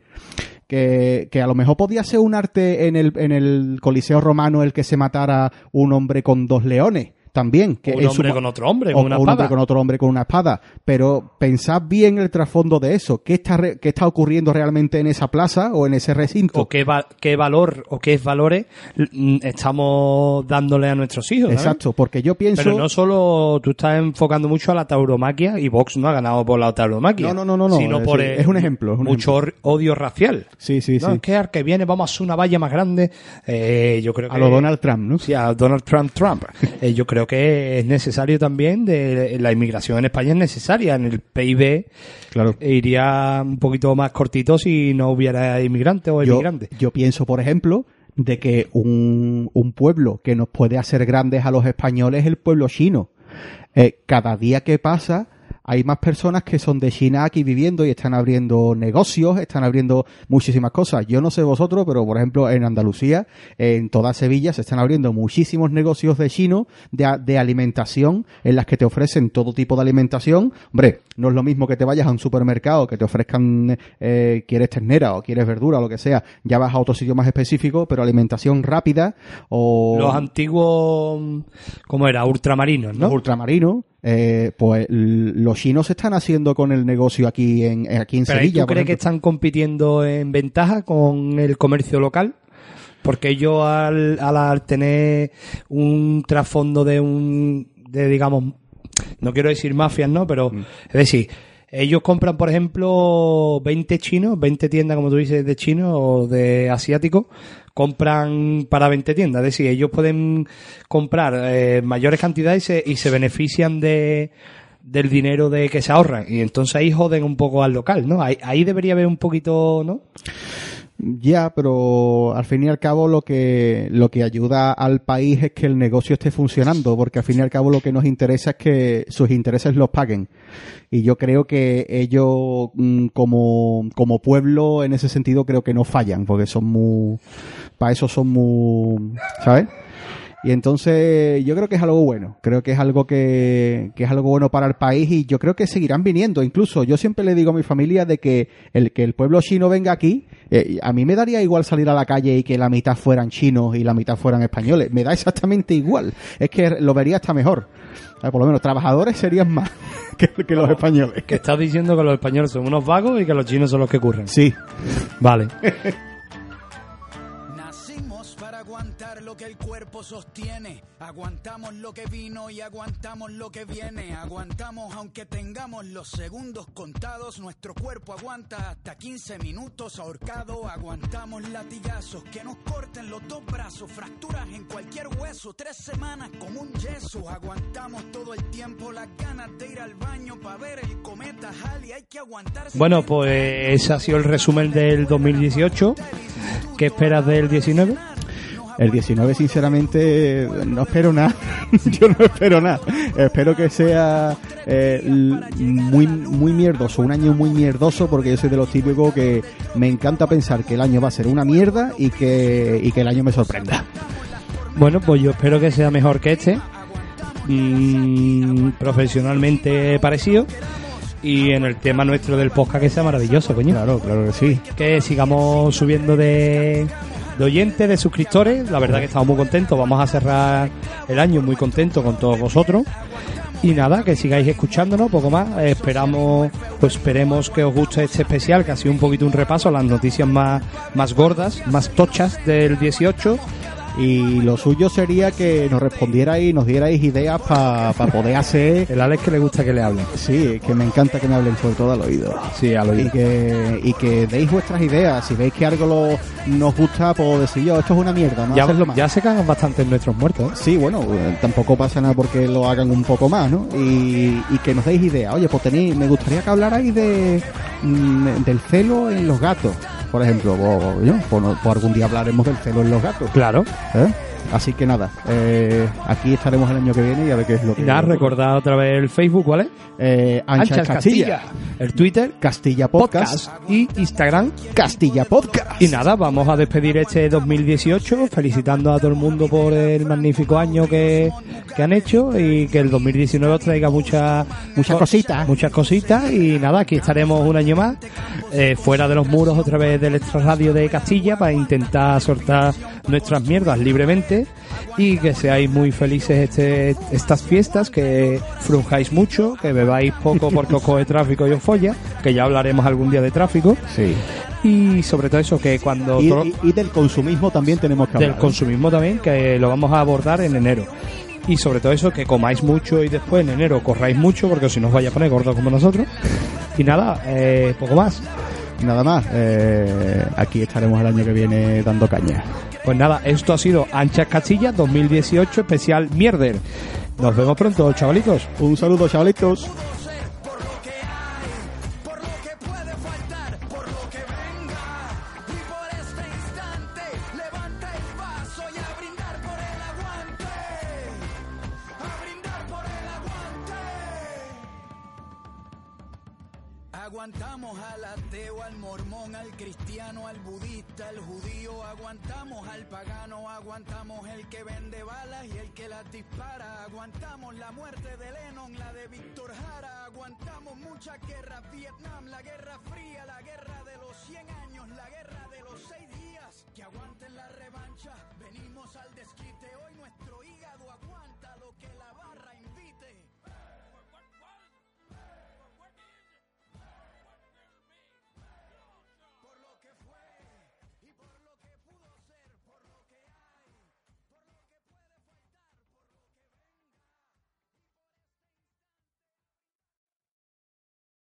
Que, que a lo mejor podía ser un arte en el, en el Coliseo Romano el que se matara un hombre con dos leones. También. Que un su hombre con otro hombre, o- con una o un hombre espada. con otro hombre con una espada. Pero pensad bien el trasfondo de eso. ¿Qué está, re- qué está ocurriendo realmente en esa plaza o en ese recinto? o qué, va- qué valor o qué valores mm, estamos dándole a nuestros hijos. ¿sabes? Exacto, porque yo pienso... Pero no solo tú estás enfocando mucho a la tauromaquia y Vox no ha ganado por la tauromaquia. No, no, no, no, no, Sino es por es un ejemplo, es un mucho or- odio racial. Sí, sí, No, sí. es que al que viene vamos a hacer una valla más grande. Eh, yo creo que A lo Donald Trump, ¿no? Sí, a Donald Trump Trump. *laughs* Eh, yo creo que es necesario también de la inmigración en España es necesaria en el PIB. Claro. Iría un poquito más cortito si no hubiera inmigrantes o yo, inmigrantes. yo pienso, por ejemplo, de que un, un pueblo que nos puede hacer grandes a los españoles es el pueblo chino. Eh, cada día que pasa hay más personas que son de China aquí viviendo y están abriendo negocios, están abriendo muchísimas cosas. Yo no sé vosotros, pero por ejemplo en Andalucía, en toda Sevilla, se están abriendo muchísimos negocios de chino de, de alimentación en las que te ofrecen todo tipo de alimentación. Hombre, no es lo mismo que te vayas a un supermercado que te ofrezcan, eh, quieres ternera o quieres verdura o lo que sea, ya vas a otro sitio más específico, pero alimentación rápida o Los antiguos, ¿cómo era? Ultramarinos, ¿no? los ultramarinos, eh, pues los chinos están haciendo con el negocio aquí en, eh, aquí en Pero Sevilla. ¿tú crees que están compitiendo en ventaja con el comercio local? Porque ellos al, al, al tener un trasfondo de un, de digamos, no quiero decir mafias, ¿no? Pero, Mm. es decir, ellos compran, por ejemplo, 20 chinos, 20 tiendas, como tú dices, de chinos o de asiáticos, compran para 20 tiendas. Es decir, ellos pueden comprar eh, mayores cantidades y se, y se benefician de, del dinero de que se ahorran. Y entonces ahí joden un poco al local, ¿no? Ahí, ahí debería haber un poquito, ¿no? Ya, pero al fin y al cabo lo que, lo que ayuda al país es que el negocio esté funcionando, porque al fin y al cabo lo que nos interesa es que sus intereses los paguen. Y yo creo que ellos, mm, como, como pueblo, en ese sentido, creo que no fallan, porque son muy, para eso son muy, ¿sabes? Y entonces yo creo que es algo bueno, creo que es algo que, que es algo bueno para el país y yo creo que seguirán viniendo. Incluso yo siempre le digo a mi familia de que el que el pueblo chino venga aquí, eh, a mí me daría igual salir a la calle y que la mitad fueran chinos y la mitad fueran españoles. Me da exactamente igual. Es que lo vería hasta mejor. Eh, por lo menos trabajadores serían más *laughs* que, que los españoles. Que estás diciendo que los españoles son unos vagos y que los chinos son los que curran. Sí. Vale. *laughs* lo que el cuerpo sostiene. Aguantamos lo que vino y aguantamos lo que viene. Aguantamos aunque tengamos los segundos contados. Nuestro cuerpo aguanta hasta 15 minutos ahorcado. Aguantamos latigazos que nos corten los dos brazos. Fracturas en cualquier hueso. Tres semanas como un yeso. Aguantamos todo el tiempo las ganas de ir al baño para ver el cometa Halley. Hay que aguantar. Bueno, pues ese ha sido el resumen del 2018. ¿Qué esperas del 19? El 19, sinceramente, no espero nada. *laughs* Yo no espero nada. Espero que sea eh, muy, muy mierdoso, un año muy mierdoso, porque yo soy de los típicos que me encanta pensar que el año va a ser una mierda y que, y que el año me sorprenda. Bueno, pues yo espero que sea mejor que este. Mm, profesionalmente parecido. Y en el tema nuestro del podcast que sea maravilloso, coño. Claro, claro que sí. Que sigamos subiendo de, de oyentes, de suscriptores. La verdad que estamos muy contentos. Vamos a cerrar el año muy contentos con todos vosotros. Y nada, que sigáis escuchándonos, poco más. Esperamos, pues esperemos que os guste este especial, que ha sido un poquito un repaso a las noticias más, más gordas, más tochas del 18. Y lo suyo sería que nos respondierais y nos dierais ideas para poder hacer. El Alex que le gusta que le hablen. Sí, que me encanta que me hablen sobre todo al oído. Sí, al Y que, y que deis vuestras ideas. Si veis que algo lo, nos gusta, pues decir yo, esto es una mierda, no Ya, hacerlo más. ya se cagan bastante nuestros muertos. ¿eh? Sí, bueno, eh, tampoco pasa nada porque lo hagan un poco más, ¿no? Y, y que nos deis ideas. Oye, pues tenéis, me gustaría que hablarais de, mm, del celo en los gatos, por ejemplo. O, yo, pues, no- pues algún día hablaremos del celo en los gatos. Claro. ¿eh? Así que nada, eh, aquí estaremos el año que viene y a ver qué es lo que... Y nada, recordad otra vez el Facebook, ¿cuál es? Eh, Anchas Castilla. El Twitter, Castilla Podcast. Podcast. Y Instagram. Castilla Podcast. Y nada, vamos a despedir este 2018 felicitando a todo el mundo por el magnífico año que, que han hecho y que el 2019 os traiga muchas Muchas cositas. Muchas cositas y nada, aquí estaremos un año más eh, fuera de los muros otra vez del Extra Radio de Castilla para intentar soltar nuestras mierdas libremente y que seáis muy felices este, estas fiestas, que frunjáis mucho, que bebáis poco porque os coge tráfico y os folla, que ya hablaremos algún día de tráfico Sí. y sobre todo eso que cuando Y, todo- y- y del consumismo también tenemos que hablar. del consumismo también que lo vamos a abordar en enero y sobre todo eso que comáis mucho y después en enero corráis mucho porque si no os vais a poner gordos como nosotros y nada eh, poco más Nada más, eh, aquí estaremos el año que viene dando caña. pues nada esto ha sido Anchas Castillas 2018 especial Mierder nos vemos pronto chavalitos Un saludo, chavalitos.